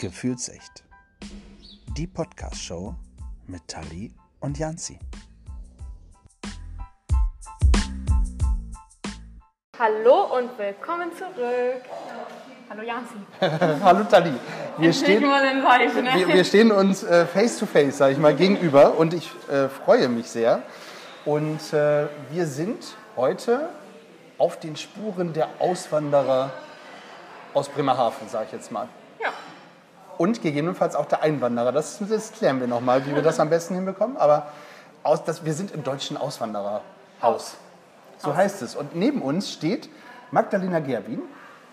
Gefühlsecht. Die Podcast-Show mit Tali und Janzi. Hallo und willkommen zurück. Hallo Janzi. Hallo Tali. Wir stehen, Live, ne? wir, wir stehen uns äh, face to face, sage ich mal, gegenüber und ich äh, freue mich sehr. Und äh, wir sind heute auf den Spuren der Auswanderer aus Bremerhaven, sage ich jetzt mal. Und gegebenenfalls auch der Einwanderer. Das, das klären wir nochmal, wie wir das am besten hinbekommen. Aber aus, das, wir sind im deutschen Auswandererhaus. So heißt es. Und neben uns steht Magdalena Gerbin.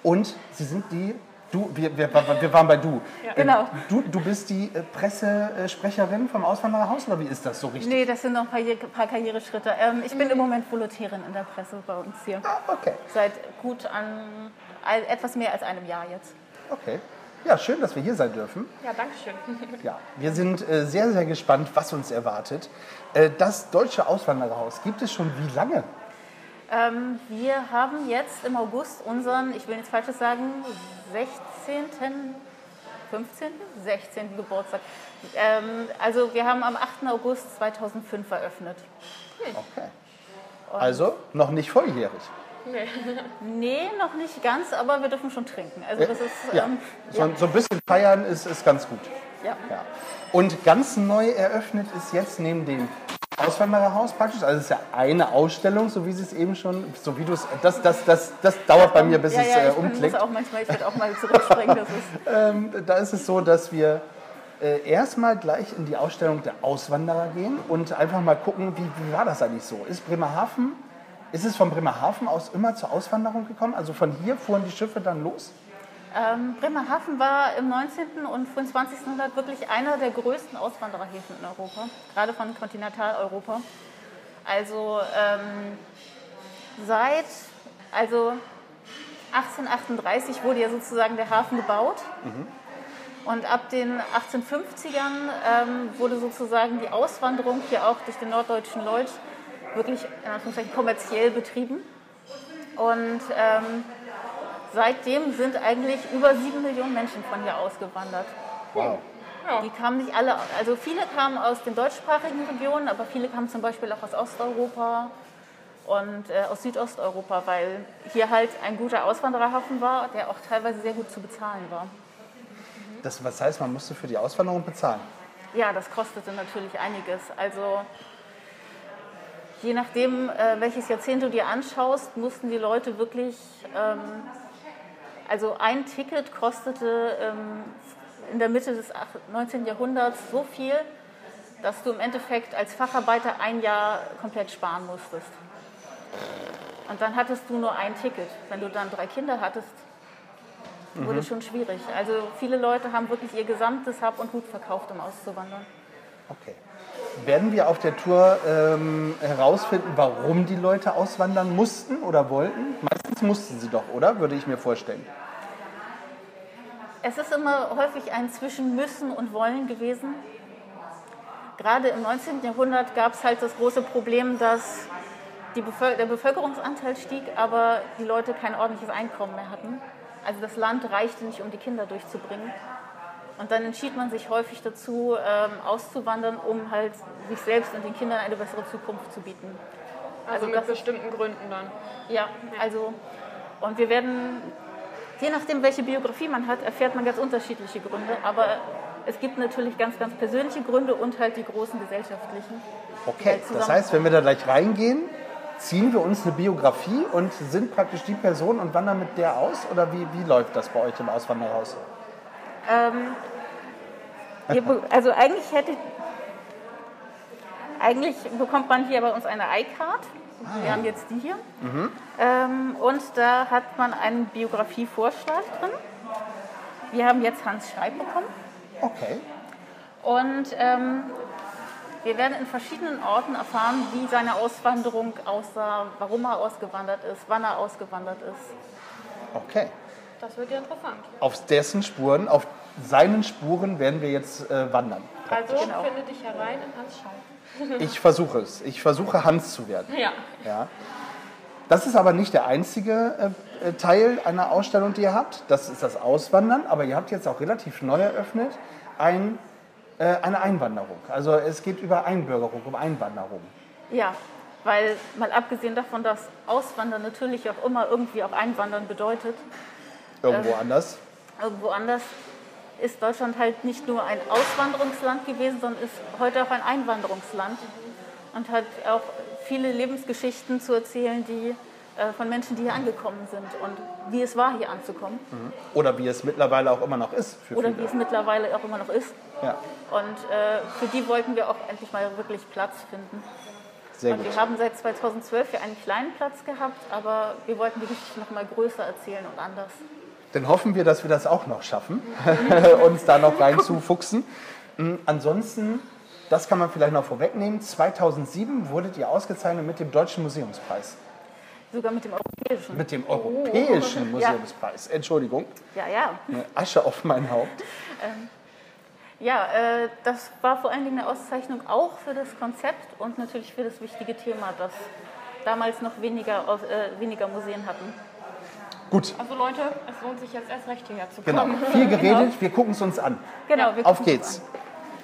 Und sie sind die, du, wir, wir, wir waren bei du. Ja. Äh, Genau. Du, du bist die äh, Pressesprecherin vom Auswandererhaus oder wie ist das so richtig? Nee, das sind noch ein paar, Karriere- paar Karriereschritte. Ähm, ich bin im Moment Volontärin in der Presse bei uns hier. Ah, okay, Seit gut an ein- etwas mehr als einem Jahr jetzt. okay. Ja, schön, dass wir hier sein dürfen. Ja, danke schön. Ja, wir sind äh, sehr, sehr gespannt, was uns erwartet. Äh, das Deutsche Auswandererhaus gibt es schon wie lange? Ähm, wir haben jetzt im August unseren, ich will nichts Falsches sagen, 16., 15., 16. Geburtstag. Ähm, also wir haben am 8. August 2005 eröffnet. Okay. Also noch nicht volljährig. Nee, noch nicht ganz, aber wir dürfen schon trinken. Also das ist Ja, ähm, so, so ein bisschen feiern ist, ist ganz gut. ja. Ja. Und ganz neu eröffnet ist jetzt neben dem Auswandererhaus praktisch, also es ist ja eine Ausstellung, so wie Sie es eben schon, so wie du es, das, das, das, das dauert bei mir, bis ja, es ja, äh, ich bin- umklickt. muss auch manchmal, ich werde auch mal zurückspringen. Das ist, Ähm, da ist es so, dass wir äh, erstmal gleich in die Ausstellung der Auswanderer gehen und einfach mal gucken, wie, wie war das eigentlich so? Ist Bremerhaven, ist es von Bremerhaven aus immer zur Auswanderung gekommen? Also von hier fuhren die Schiffe dann los? ähm, Bremerhaven war im 19. und frühen 20. Jahrhundert wirklich einer der größten Auswandererhäfen in Europa, gerade von Kontinentaleuropa. Also ähm, seit also 1838 wurde ja sozusagen der Hafen gebaut. Und ab den 1850ern ähm, wurde sozusagen die Auswanderung hier auch durch den norddeutschen Lloyd wirklich in Anführungszeichen kommerziell betrieben. Und ähm, seitdem sind eigentlich über sieben Millionen Menschen von hier ausgewandert. Wow. Die kamen nicht alle, also viele kamen aus den deutschsprachigen Regionen, aber viele kamen zum Beispiel auch aus Osteuropa und äh, aus Südosteuropa, weil hier halt ein guter Auswandererhafen war, der auch teilweise sehr gut zu bezahlen war. Das, was heißt, man musste für die Auswanderung bezahlen? Ja, das kostete natürlich einiges. Also je nachdem, äh, welches Jahrzehnt du dir anschaust, mussten die Leute wirklich, ähm, also ein Ticket kostete ähm, in der Mitte des ach- 19. Jahrhunderts so viel, dass du im Endeffekt als Facharbeiter ein Jahr komplett sparen musstest. Und dann hattest du nur ein Ticket. Wenn du dann drei Kinder hattest, wurde schon schwierig. Also viele Leute haben wirklich ihr gesamtes Hab und Gut verkauft, um auszuwandern. Okay. Werden wir auf der Tour ähm, herausfinden, warum die Leute auswandern mussten oder wollten? Meistens mussten sie doch, oder? Würde ich mir vorstellen. Es ist immer häufig ein zwischen müssen und wollen gewesen. Gerade im 19. Jahrhundert gab es halt das große Problem, dass die Bevöl der Bevölkerungsanteil stieg, aber die Leute kein ordentliches Einkommen mehr hatten. Also das Land reichte nicht, um die Kinder durchzubringen. Und dann entschied man sich häufig dazu, ähm, auszuwandern, um halt sich selbst und den Kindern eine bessere Zukunft zu bieten. Also, Also mit das- bestimmten Gründen dann. Ja, also und wir werden, je nachdem, welche Biografie man hat, erfährt man ganz unterschiedliche Gründe. Aber es gibt natürlich ganz, ganz persönliche Gründe und halt die großen gesellschaftlichen. Okay, halt das heißt, wenn wir da gleich reingehen, ziehen wir uns eine Biografie und sind praktisch die Person und wandern mit der aus? Oder wie, wie läuft das bei euch im Auswanderhaus? Be- Also eigentlich hätte, eigentlich bekommt man hier bei uns eine iCard. Wir haben jetzt die hier. Ähm, und da hat man einen Biografievorschlag drin. Wir haben jetzt Hans Schreib bekommen. Okay. Und ähm, wir werden in verschiedenen Orten erfahren, wie seine Auswanderung aussah, warum er ausgewandert ist, wann er ausgewandert ist. Okay. Das wird ja interessant. Auf dessen Spuren, auf seinen Spuren werden wir jetzt äh, wandern. Also Genau. finde dich herein in Hans Schau. Ich versuche es. Ich versuche Hans zu werden. Ja. Ja. Das ist aber nicht der einzige äh, äh, Teil einer Ausstellung, die ihr habt. Das ist das Auswandern. Aber ihr habt jetzt auch relativ neu eröffnet ein, äh, eine Einwanderung. Also es geht über Einbürgerung, um Einwanderung. Ja, weil mal abgesehen davon, dass Auswandern natürlich auch immer irgendwie auch Einwandern bedeutet, Irgendwo anders. irgendwo anders ist Deutschland halt nicht nur ein Auswanderungsland gewesen, sondern ist heute auch ein Einwanderungsland und hat auch viele Lebensgeschichten zu erzählen, die äh, von Menschen, die hier angekommen sind und wie es war, hier anzukommen Oder wie es mittlerweile auch immer noch ist oder wie viele. es mittlerweile auch immer noch ist. Ja, Und äh, für die wollten wir auch endlich mal wirklich Platz finden. sehr Und gut. wir haben seit 2012 ja einen kleinen Platz gehabt, aber wir wollten die Geschichte noch mal größer erzählen und anders. Dann hoffen wir, dass wir das auch noch schaffen, uns da noch reinzufuchsen. Mm, Ansonsten, das kann man vielleicht noch vorwegnehmen, 2007 wurdet ihr ausgezeichnet mit dem Deutschen Museumspreis. Sogar mit dem europäischen. Mit dem Europäischen Oh. Museumspreis. Entschuldigung, Ja, ja. eine Asche auf mein Haupt. Ja, äh, das war vor allen Dingen eine Auszeichnung auch für das Konzept und natürlich für das wichtige Thema, das damals noch weniger, äh, weniger Museen hatten. Gut, Also Leute, es lohnt sich jetzt erst recht hierher zu genau. kommen. Viel geredet, wir gucken es uns an. Genau, wir Auf gucken geht's. uns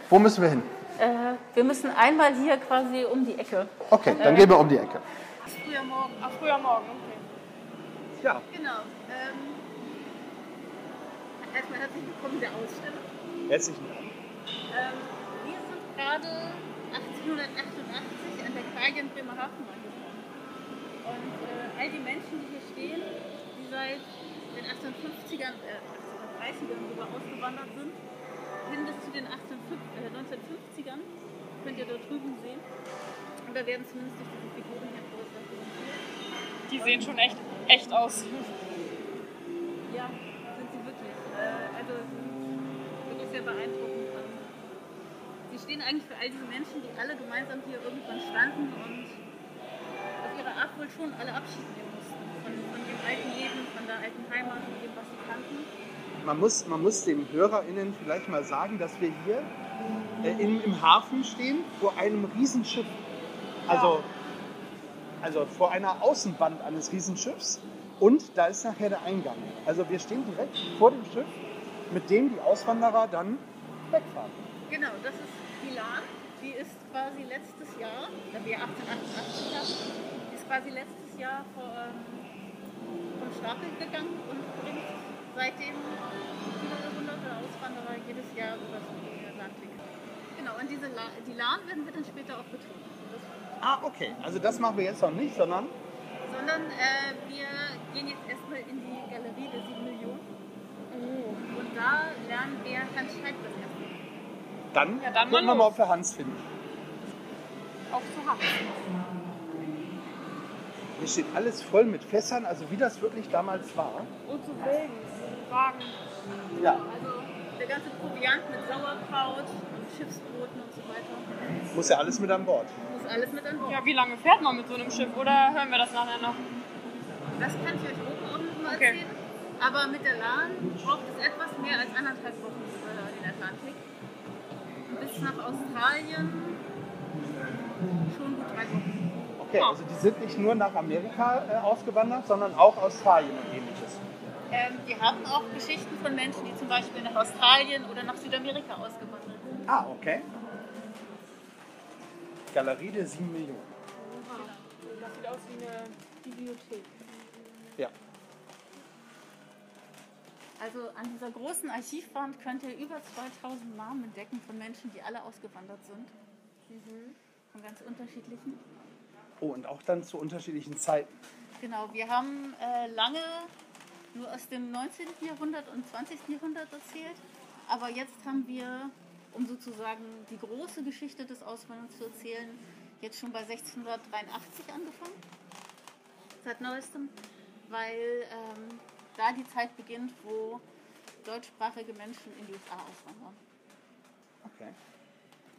Wo müssen wir hin? an. Äh, wir müssen einmal hier quasi um die Ecke. Okay, dann gehen wir um die Ecke. Früher Morgen. Ach, früher morgen, okay. Ja, Genau. Ähm, erstmal herzlich willkommen der Ausstellung. herzlichen Dank. Ähm, wir sind gerade 1888 an der Klage in Bremerhaven angekommen. Und äh, all die Menschen, die hier stehen, seit den 1850ern, äh, 1830ern sogar ausgewandert sind, hin bis zu den 1850, äh, 1950ern, könnt ihr dort drüben sehen. Und da werden zumindest durch diese Figuren repräsentiert. Die sehen schon echt, echt aus. Ja, sind sie wirklich. Äh, also wirklich sehr beeindruckend. Und sie stehen eigentlich für all diese Menschen, die alle gemeinsam hier irgendwann standen und auf ihre Art wohl schon alle Abschied nehmen mussten. Von, von dem alten Leben, der alten Heimat und dem, was sie kannten. Man muss, man muss den HörerInnen vielleicht mal sagen, dass wir hier äh, im, im Hafen stehen vor einem Riesenschiff. Also, also vor einer Außenwand eines Riesenschiffs. Und da ist nachher der Eingang. Also wir stehen direkt vor dem Schiff, mit dem die Auswanderer dann wegfahren. Genau, das ist die Lahn. Die ist quasi letztes Jahr, da wir 1888 haben, die ist quasi letztes Jahr vor, ähm, Stapel gegangen und bringt seitdem viele hunderte Auswanderer jedes Jahr über den Atlantik. Genau, und diese La die Lahn werden wir dann später auch betreten. Das, Ah, okay. Also das machen wir jetzt noch nicht, sondern sondern äh, wir gehen jetzt erstmal in die Galerie der 7 Millionen. Und da lernen wir Hans Scheib das erste Mal. dann, Ja, dann gucken wir mal, ob wir Hans finden. Auf zu Hand. Hier steht alles voll mit Fässern, also wie das wirklich damals war. Und zu Wagen. Ja. Also der ganze Proviant mit Sauerkraut und Schiffsbroten und so weiter. Muss ja alles mit an Bord. Muss alles mit an Bord. Ja, wie lange fährt man mit so einem Schiff? Oder hören wir das nachher noch? Das kann ich euch oben auch noch mal Okay. erzählen. Aber mit der Lahn braucht es etwas mehr als anderthalb Wochen über den Atlantik. Bis nach Australien schon gut drei Wochen. Okay, also die sind nicht nur nach Amerika äh, ausgewandert, sondern auch Australien und ähnliches. Ähm, wir haben auch Geschichten von Menschen, die zum Beispiel nach Australien oder nach Südamerika ausgewandert sind. Ah, okay. Galerie der 7 Millionen. Das sieht aus wie eine Bibliothek. Ja. Also an dieser großen Archivwand könnt ihr über 2000 Namen entdecken von Menschen, die alle ausgewandert sind. Von ganz unterschiedlichen. Oh, und auch dann zu unterschiedlichen Zeiten. Genau, wir haben äh, lange nur aus dem 19. Jahrhundert und 20. Jahrhundert erzählt. Aber jetzt haben wir, um sozusagen die große Geschichte des Auswanderns zu erzählen, jetzt schon bei 1683 angefangen. Seit neuestem. Weil ähm, da die Zeit beginnt, wo deutschsprachige Menschen in die USA auswandern. Okay.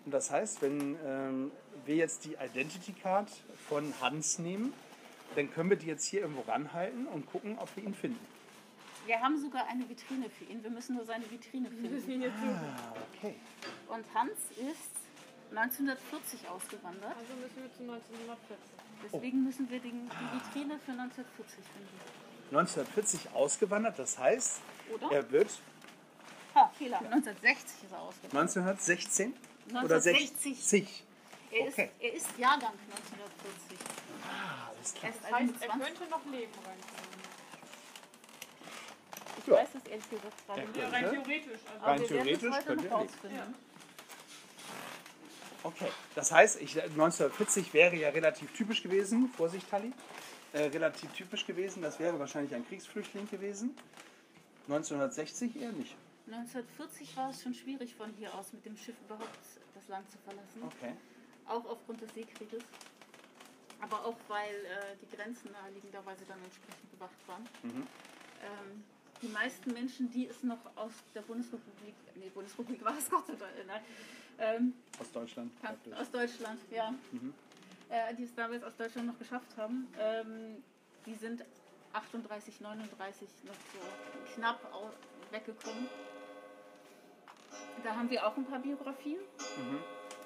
Und das heißt, wenn ähm, wir jetzt die Identity Card von Hans nehmen, dann können wir die jetzt hier irgendwo ranhalten und gucken, ob wir ihn finden. Wir haben sogar eine Vitrine für ihn. Wir müssen nur seine Vitrine finden. Ah, okay. Und Hans ist 1940 ausgewandert. Also müssen wir zu 1940. Deswegen müssen wir den, die Vitrine für 1940 finden. 1940 ausgewandert, das heißt, Oder? er wird Ha, Fehler. 1960 ist er ausgegangen. 1916 oder 1960. 60. Er, Okay. ist, er ist Jahrgang 1940. Ah, alles Er klar. ist Das heißt, er 21. könnte noch leben reinkommen. Ich Ja. weiß es ehrlich gesagt gerade nicht. Ja, rein theoretisch. Also Rein es theoretisch könnte er leben. rausfinden. Okay, das heißt, ich, 1940 wäre ja relativ typisch gewesen, Vorsicht Tali, äh, relativ typisch gewesen, das wäre wahrscheinlich ein Kriegsflüchtling gewesen. 1960 eher nicht. 1940 war es schon schwierig von hier aus mit dem Schiff überhaupt das Land zu verlassen. Okay. Auch aufgrund des Seekrieges. Aber auch weil äh, die Grenzen naheliegenderweise dann entsprechend bewacht waren. Ähm, die meisten Menschen, die es noch aus der Bundesrepublik, nee, Bundesrepublik war es Gott sei Dank, nein, ähm, Aus Deutschland. praktisch. aus Deutschland, ja, äh, die es damals aus Deutschland noch geschafft haben, ähm, die sind 38, 39 noch so knapp weggekommen. Da haben wir auch ein paar Biografien.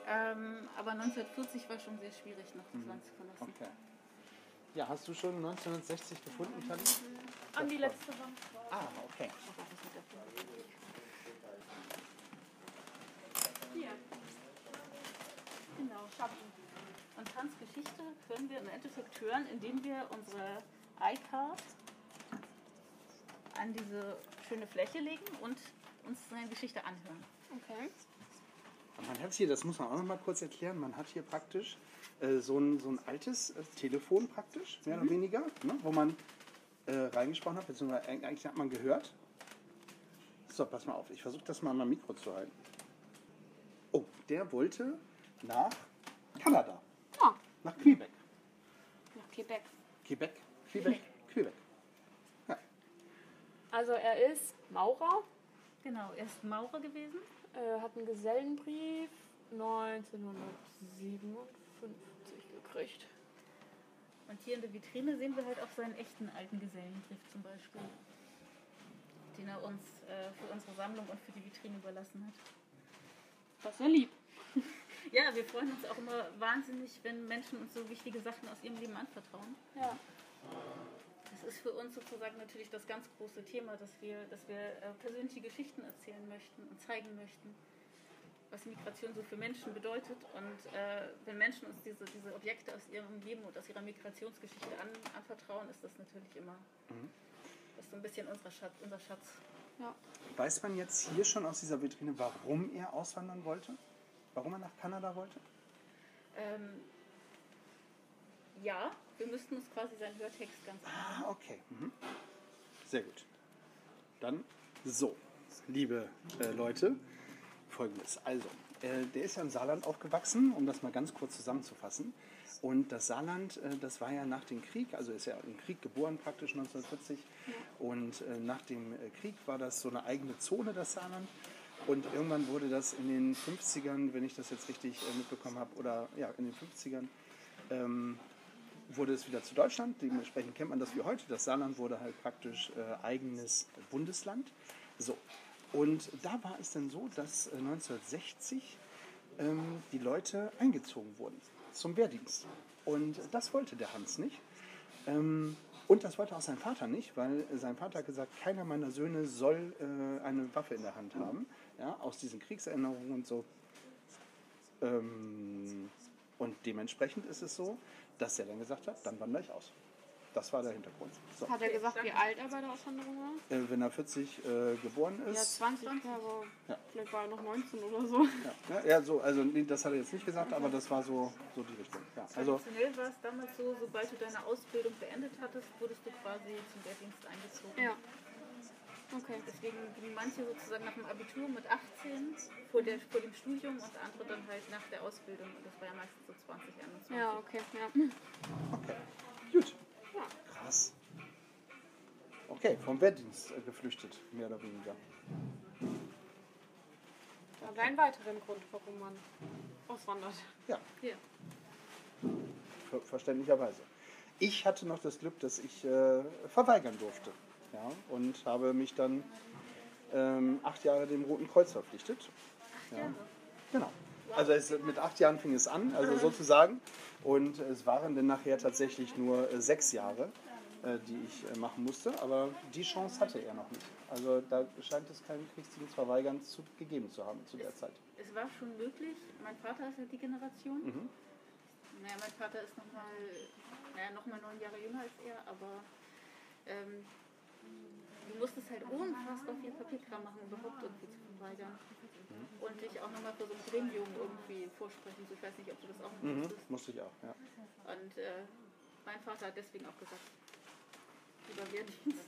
Ähm, aber 1940 war schon sehr schwierig, noch das Land zu verlassen. Okay. Ja, hast du schon 1960 gefunden, Tali? an die letzte Wand. Ah, okay. Hier. Genau, Schatten. Und Hans Geschichte können wir im Endeffekt hören, indem wir unsere iCard an diese schöne Fläche legen und uns seine Geschichte anhören. Okay. Und Man hat hier, das muss man auch noch mal kurz erklären, man hat hier praktisch äh, so, ein, so ein altes äh, Telefon praktisch, mehr oder weniger, ne, wo man äh, reingesprochen hat, beziehungsweise eig- eigentlich hat man gehört. So, pass mal auf, ich versuche das mal an meinem Mikro zu halten. Oh, der wollte nach Kanada, Ah, nach Quebec. nach Quebec. Quebec, Quebec, Quebec. Ja. Also er ist Maurer, Genau, er ist Maurer gewesen. äh, hat einen Gesellenbrief 1957 gekriegt. Und hier in der Vitrine sehen wir halt auch seinen echten alten Gesellenbrief zum Beispiel, den er uns äh, für unsere Sammlung und für die Vitrine überlassen hat. Das ist ja lieb. Ja, wir freuen uns auch immer wahnsinnig, wenn Menschen uns so wichtige Sachen aus ihrem Leben anvertrauen. Ja. Das ist für uns sozusagen natürlich das ganz große Thema, dass wir, dass wir äh, persönliche Geschichten erzählen möchten und zeigen möchten, was Migration so für Menschen bedeutet. Und äh, wenn Menschen uns diese, diese Objekte aus ihrem Leben und aus ihrer Migrationsgeschichte an, anvertrauen, ist das natürlich immer das ist so ein bisschen unser Schatz. Unser Schatz. ja. Weiß man jetzt hier schon aus dieser Vitrine, warum er auswandern wollte? Warum er nach Kanada wollte? Ähm, ja, wir müssten uns quasi seinen Hörtext ganz Ah, okay. Mhm. Sehr gut. Dann so, liebe äh, Leute, folgendes. Also, äh, der ist ja im Saarland aufgewachsen, um das mal ganz kurz zusammenzufassen. Und das Saarland, äh, das war ja nach dem Krieg, also ist ja im Krieg geboren praktisch 1940. Und äh, nach dem äh, Krieg war das so eine eigene Zone, das Saarland. Und irgendwann wurde das in den 50ern, wenn ich das jetzt richtig mitbekommen habe, oder ja, in den 50ern, ähm, wurde es wieder zu Deutschland. Dementsprechend kennt man das wie heute. Das Saarland wurde halt praktisch äh, eigenes Bundesland. So. Und da war es dann so, dass äh, 1960 ähm, die Leute eingezogen wurden zum Wehrdienst. Und das wollte der Hans nicht. Ähm, und das wollte auch sein Vater nicht, weil sein Vater hat gesagt, keiner meiner Söhne soll äh, eine Waffe in der Hand haben. Ja, aus diesen Kriegserinnerungen und so. Ähm, und dementsprechend ist es so, dass er dann gesagt hat, dann wandere ich aus. Das war der Hintergrund. So. Hat er gesagt, wie alt er bei der Auswanderung war? Äh, wenn er 40 äh, geboren Ja, ist. 20, aber Ja. vielleicht war er noch 19 oder so. Ja, ja, ja, so, also nee, das hat er jetzt nicht gesagt, aber das war so, so die Richtung. Ja, also, Traditionell war es damals so, sobald du deine Ausbildung beendet hattest, wurdest du quasi zum Wehrdienst eingezogen. Ja. Okay. Deswegen gingen manche sozusagen nach dem Abitur mit 18 vor, der, vor dem Studium und andere dann halt nach der Ausbildung. Und das war ja meistens so 20, 21. Ja, okay. Ja. okay. Gut. Ja. Krass. Okay, vom Wehrdienst äh, geflüchtet, mehr oder weniger. Aber ein weiterer Grund, warum man auswandert. Ja, Hier. ver verständlicherweise. Ich hatte noch das Glück, dass ich äh, verweigern durfte. Ja, und habe mich dann ähm, acht Jahre dem Roten Kreuz verpflichtet. Ja, genau. Also es, mit acht Jahren fing es an, also sozusagen. Und es waren dann nachher tatsächlich nur äh, sechs Jahre, äh, die ich äh, machen musste. Aber die Chance hatte er noch nicht. Also da scheint es keinen Kriegsdienst verweigern zu, gegeben zu haben zu der Zeit. Es war schon möglich. Mein Vater ist ja die Generation. Mhm. Naja, mein Vater ist nochmal naja, noch mal neun Jahre jünger als er, aber ähm, du musstest halt unfassbar viel Papierkram machen, um überhaupt irgendwie zu verweigern. Und dich auch nochmal für so ein Gremium irgendwie vorsprechen. So, Ich weiß nicht, ob du das auch noch Mhm. musstest. Musste ich auch, ja. Und äh, mein Vater hat deswegen auch gesagt, lieber Wehrdienst.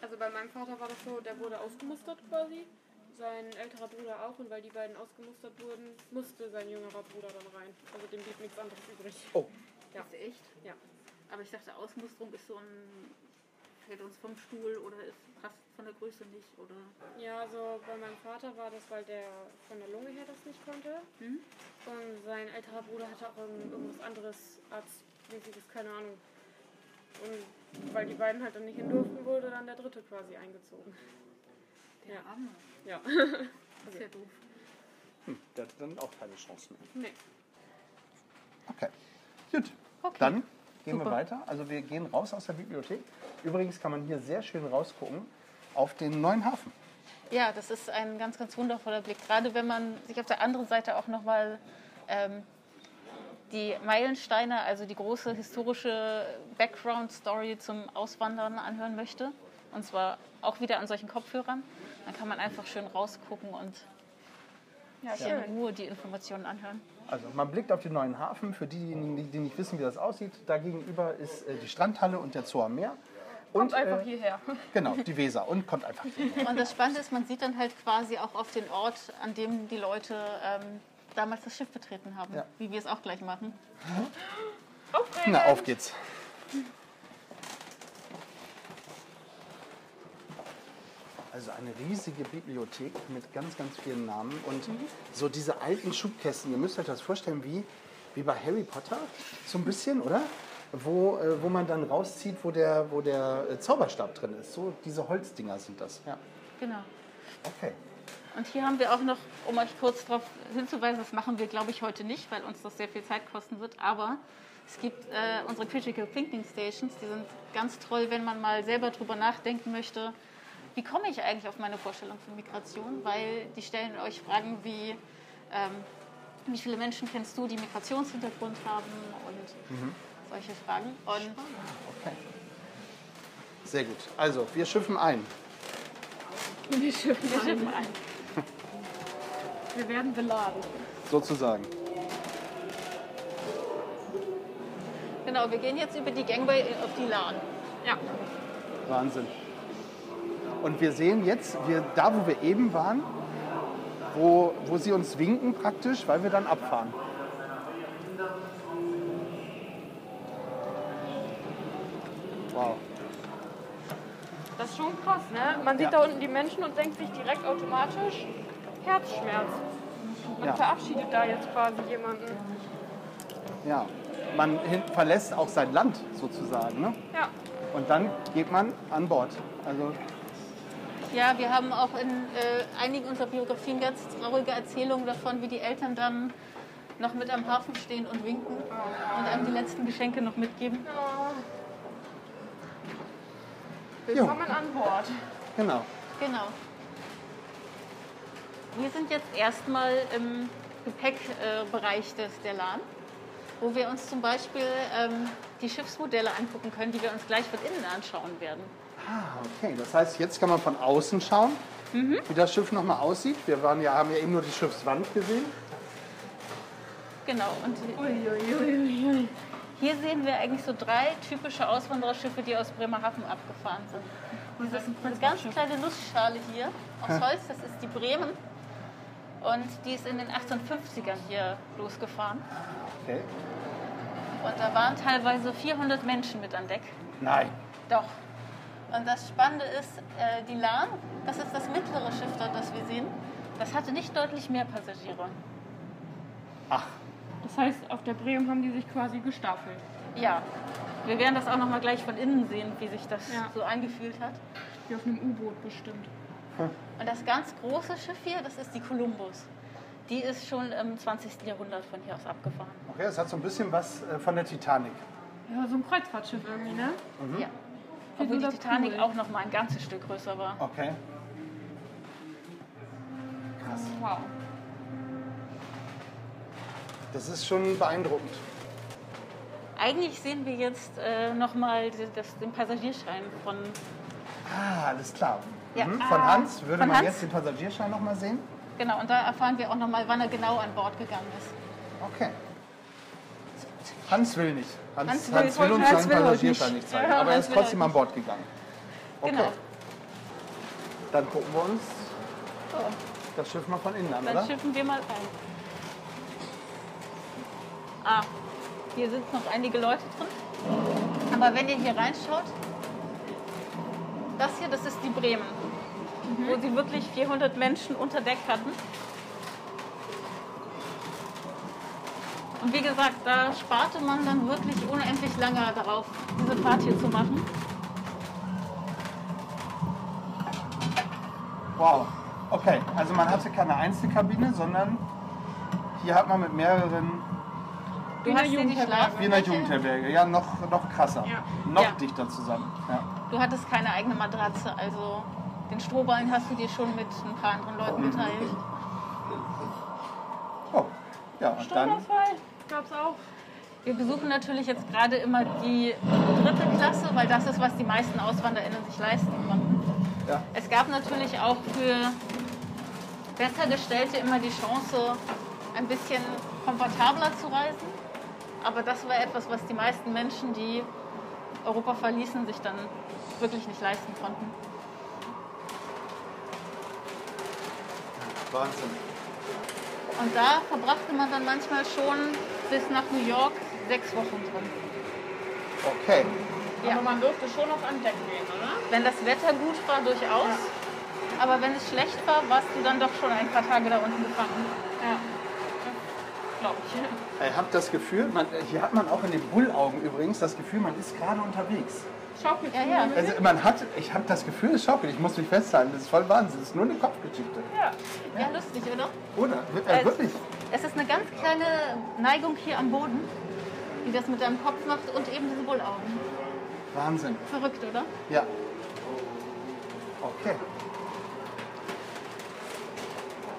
Also bei meinem Vater war das so, der wurde ausgemustert quasi. Sein älterer Bruder auch und weil die beiden ausgemustert wurden, musste sein jüngerer Bruder dann rein. Also dem blieb nichts anderes übrig. Oh, Ja. Ist echt? Ja. Aber ich dachte, Ausmusterung ist so ein, fällt uns vom Stuhl oder ist, passt von der Größe nicht oder... Ja, also bei meinem Vater war das, weil der von der Lunge her das nicht konnte. Hm? Und sein älterer Bruder hatte auch irgend- irgendwas anderes Arztmäßiges, keine Ahnung. Und weil die beiden halt dann nicht hin durften, wurde dann der dritte quasi eingezogen. Der Ja. Arme. Ja. Das ist ja doof. hm, der hatte dann auch keine Chance mehr. nee. Okay, gut. Okay. Dann gehen wir Super. weiter. Also wir gehen raus aus der Bibliothek. Übrigens kann man hier sehr schön rausgucken auf den neuen Hafen. Ja, das ist ein ganz, ganz wundervoller Blick. Gerade wenn man sich auf der anderen Seite auch nochmal ähm, die Meilensteine, also die große historische Background-Story zum Auswandern anhören möchte. Und zwar auch wieder an solchen Kopfhörern. Dann kann man einfach schön rausgucken und Ja, in Ruhe die Informationen anhören. Also man blickt auf den neuen Hafen. Für diejenigen, die- die nicht wissen, wie das aussieht, da gegenüber ist äh, die Strandhalle und der Zoo am Meer. Und, Kommt einfach äh, hierher. Genau, die Weser und kommt einfach hier. Und das Spannende ist, man sieht dann halt quasi auch auf den Ort, an dem die Leute ähm, damals das Schiff betreten haben. Ja. Wie wir es auch gleich machen. Na, auf geht's. Also eine riesige Bibliothek mit ganz, ganz vielen Namen und so diese alten Schubkästen. Ihr müsst euch das vorstellen wie, wie bei Harry Potter, so ein bisschen, oder? Wo, äh, wo man dann rauszieht, wo der, wo der äh, Zauberstab drin ist. So diese Holzdinger sind das. Ja. Genau. Okay. Und hier haben wir auch noch, um euch kurz darauf hinzuweisen, das machen wir, glaube ich, heute nicht, weil uns das sehr viel Zeit kosten wird. Aber es gibt äh, unsere Critical Thinking Stations, die sind ganz toll, wenn man mal selber drüber nachdenken möchte, wie komme ich eigentlich auf meine Vorstellung von Migration, weil die stellen euch Fragen wie, ähm, wie viele Menschen kennst du, die Migrationshintergrund haben und solche Fragen. Und okay. Sehr gut. Also, wir schiffen ein. Wir schiffen, wir schiffen ein. Wir werden beladen. Sozusagen. genau, wir gehen jetzt über die Gangway auf die Lahn. Ja. Wahnsinn. Und wir sehen jetzt, wir, da wo wir eben waren, wo, wo sie uns winken praktisch, weil wir dann abfahren. Wow. Das ist schon krass, ne? Man sieht Ja. da unten die Menschen und denkt sich direkt automatisch Herzschmerz. Man Ja. verabschiedet da jetzt quasi jemanden. Ja. Man verlässt auch sein Land sozusagen. Ne? Ja. Und dann geht man an Bord. Also Ja, wir haben auch in äh, einigen unserer Biografien ganz traurige Erzählungen davon, wie die Eltern dann noch mit am Hafen stehen und winken und einem die letzten Geschenke noch mitgeben. Willkommen an Bord. genau. Genau. Wir sind jetzt erstmal im Gepäckbereich des der LAN, wo wir uns zum Beispiel ähm, die Schiffsmodelle angucken können, die wir uns gleich von innen anschauen werden. Ah, okay. Das heißt, jetzt kann man von außen schauen, wie das Schiff nochmal aussieht. Wir waren ja, haben ja eben nur die Schiffswand gesehen. Genau. Und hier sehen wir eigentlich so drei typische Auswandererschiffe, die aus Bremerhaven abgefahren sind. Dieses, diese ganz kleine Nussschale hier aus Holz, das ist die Bremen. Und die ist in den 1850ern hier losgefahren. Okay. Und da waren teilweise 400 Menschen mit an Deck. Nein. Doch. Und das Spannende ist, äh, die Lahn, das ist das mittlere Schiff dort, das wir sehen, das hatte nicht deutlich mehr Passagiere. Ach, Das heißt, auf der Bremen haben die sich quasi gestaffelt. Ja, wir werden das auch noch mal gleich von innen sehen, wie sich das Ja. so angefühlt hat. Wie auf einem U-Boot bestimmt. Und das ganz große Schiff hier, das ist die Columbus. Die ist schon im 20. Jahrhundert von hier aus abgefahren. Okay, es hat so ein bisschen was äh, von der Titanic. Ja, so ein Kreuzfahrtschiff irgendwie, ne? Ja. Obwohl die Titanic cool. auch noch mal ein ganzes Stück größer war. Okay. Krass. Wow. Das ist schon beeindruckend. Eigentlich sehen wir jetzt äh, noch mal die- das, den Passagierschein von Ah, alles klar. Ja. Mhm. Von Ah, Hans würde von man Hans. jetzt den Passagierschein noch mal sehen. genau und da erfahren wir auch noch mal, wann er genau an Bord gegangen ist. Okay. Hans will nicht. Hans, Hans Hans will- will, uns Hans will heute Passagierschein nicht. nicht zeigen. Ja, aber er ist trotzdem an Bord gegangen. Okay. Genau. Dann gucken wir uns So, das Schiff mal von innen an, dann oder? schiffen wir mal ein. Ah, hier sind noch einige Leute drin. Aber wenn ihr hier reinschaut, das hier, das ist die Bremen, wo sie wirklich 400 Menschen unter Deck hatten. Und wie gesagt, da sparte man dann wirklich unendlich lange darauf, diese Fahrt hier zu machen. Wow. Okay, also man hatte keine Einzelkabine, sondern hier hat man mit mehreren Du hast hier die Jugendherberge. wie in der. Jugendherberge. Ja, noch, noch krasser. Ja. Noch Ja. dichter zusammen. Ja. Du hattest keine eigene Matratze, also den Strohballen hast du dir schon mit ein paar anderen Leuten geteilt. Oh. Ja, und dann. Stromausfall gab's auch. Wir besuchen natürlich jetzt gerade immer die dritte Klasse, weil das ist, was die meisten AuswanderInnen sich leisten konnten. Ja. Es gab natürlich auch für Bessergestellte immer die Chance, ein bisschen komfortabler zu reisen. Aber das war etwas, was die meisten Menschen, die Europa verließen, sich dann wirklich nicht leisten konnten. Wahnsinn. Und da verbrachte man dann manchmal schon bis nach New York sechs Wochen drin. Okay. Ja. Aber man durfte schon noch an Deck gehen, oder? Wenn das Wetter gut war, durchaus. Aber wenn es schlecht war, warst du dann doch schon ein paar Tage da unten gefangen. Ja. Glaube ich. Ich habe das Gefühl, man, hier hat man auch in den Bullaugen übrigens das Gefühl, man ist gerade unterwegs. Schaukelt Ja, ja. Also man hat, ich habe das Gefühl, es schaukelt. Ich muss mich festhalten. Das ist voll Wahnsinn. Das ist nur eine Kopfgeschichte. Ja. Ja, lustig, oder? Oder? Äh, Als- wirklich? Es ist eine ganz kleine Neigung hier am Boden, die das mit deinem Kopf macht und eben diese Bullaugen. Wahnsinn. Verrückt, oder? Ja. Okay.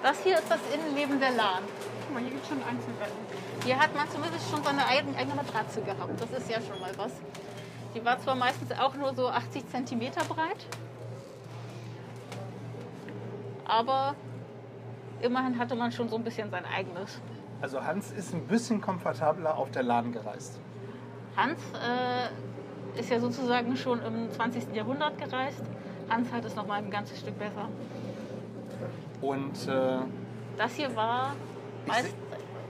Das hier ist das Innenleben der Lahn. Guck mal, hier gibt es schon Einzelbetten. Hier hat man zumindest schon seine eigene, eigene Matratze gehabt. Das ist ja schon mal was. Die war zwar meistens auch nur so 80 cm breit, aber immerhin hatte man schon so ein bisschen sein eigenes. Also Hans ist ein bisschen komfortabler auf der Lahn gereist. Hans äh, ist ja sozusagen schon im 20. Jahrhundert gereist. Hans hat es noch mal ein ganzes Stück besser. Und äh, Das hier war meist,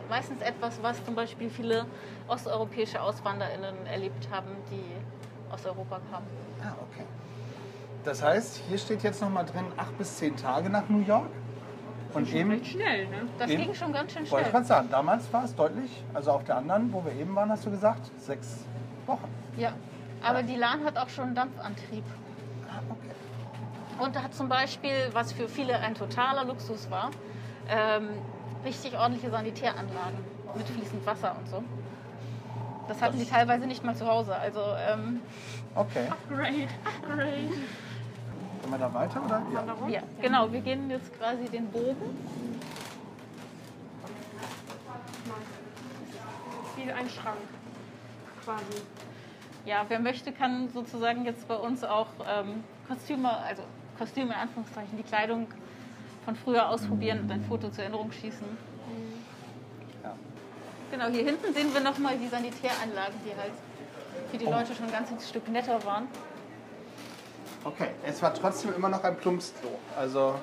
meistens etwas, was zum Beispiel viele osteuropäische AuswanderInnen erlebt haben, die aus Europa kamen. ah, okay. Das heißt, hier steht jetzt noch mal drin, acht bis zehn Tage nach New York. Und eben, Recht schnell, ne? Das Eben. ging schon ganz schön wollte ich schnell. gerade sagen, damals war es deutlich, also auf der anderen, wo wir eben waren, hast du gesagt, sechs Wochen. Ja. Aber die Lahn hat auch schon einen Dampfantrieb. Ah, okay. Und hat zum Beispiel, was für viele ein totaler Luxus war, ähm, richtig ordentliche Sanitäranlagen mit fließend Wasser und so. Das hatten die teilweise nicht mal zu Hause. Also ähm, Okay. Upgrade, Upgrade. Gehen wir da weiter, oder? Ja. Ja, genau. Wir gehen jetzt quasi den Bogen. Wie ein Schrank. Quasi. Ja, wer möchte, kann sozusagen jetzt bei uns auch ähm, Kostüme, also Kostüme in Anführungszeichen, die Kleidung von früher ausprobieren und ein Foto zur Erinnerung schießen. Ja. Genau, hier hinten sehen wir nochmal die Sanitäranlagen, die halt für die Leute schon ein ganzes Stück netter waren. Okay, es war trotzdem immer noch ein Plumpsklo. Also,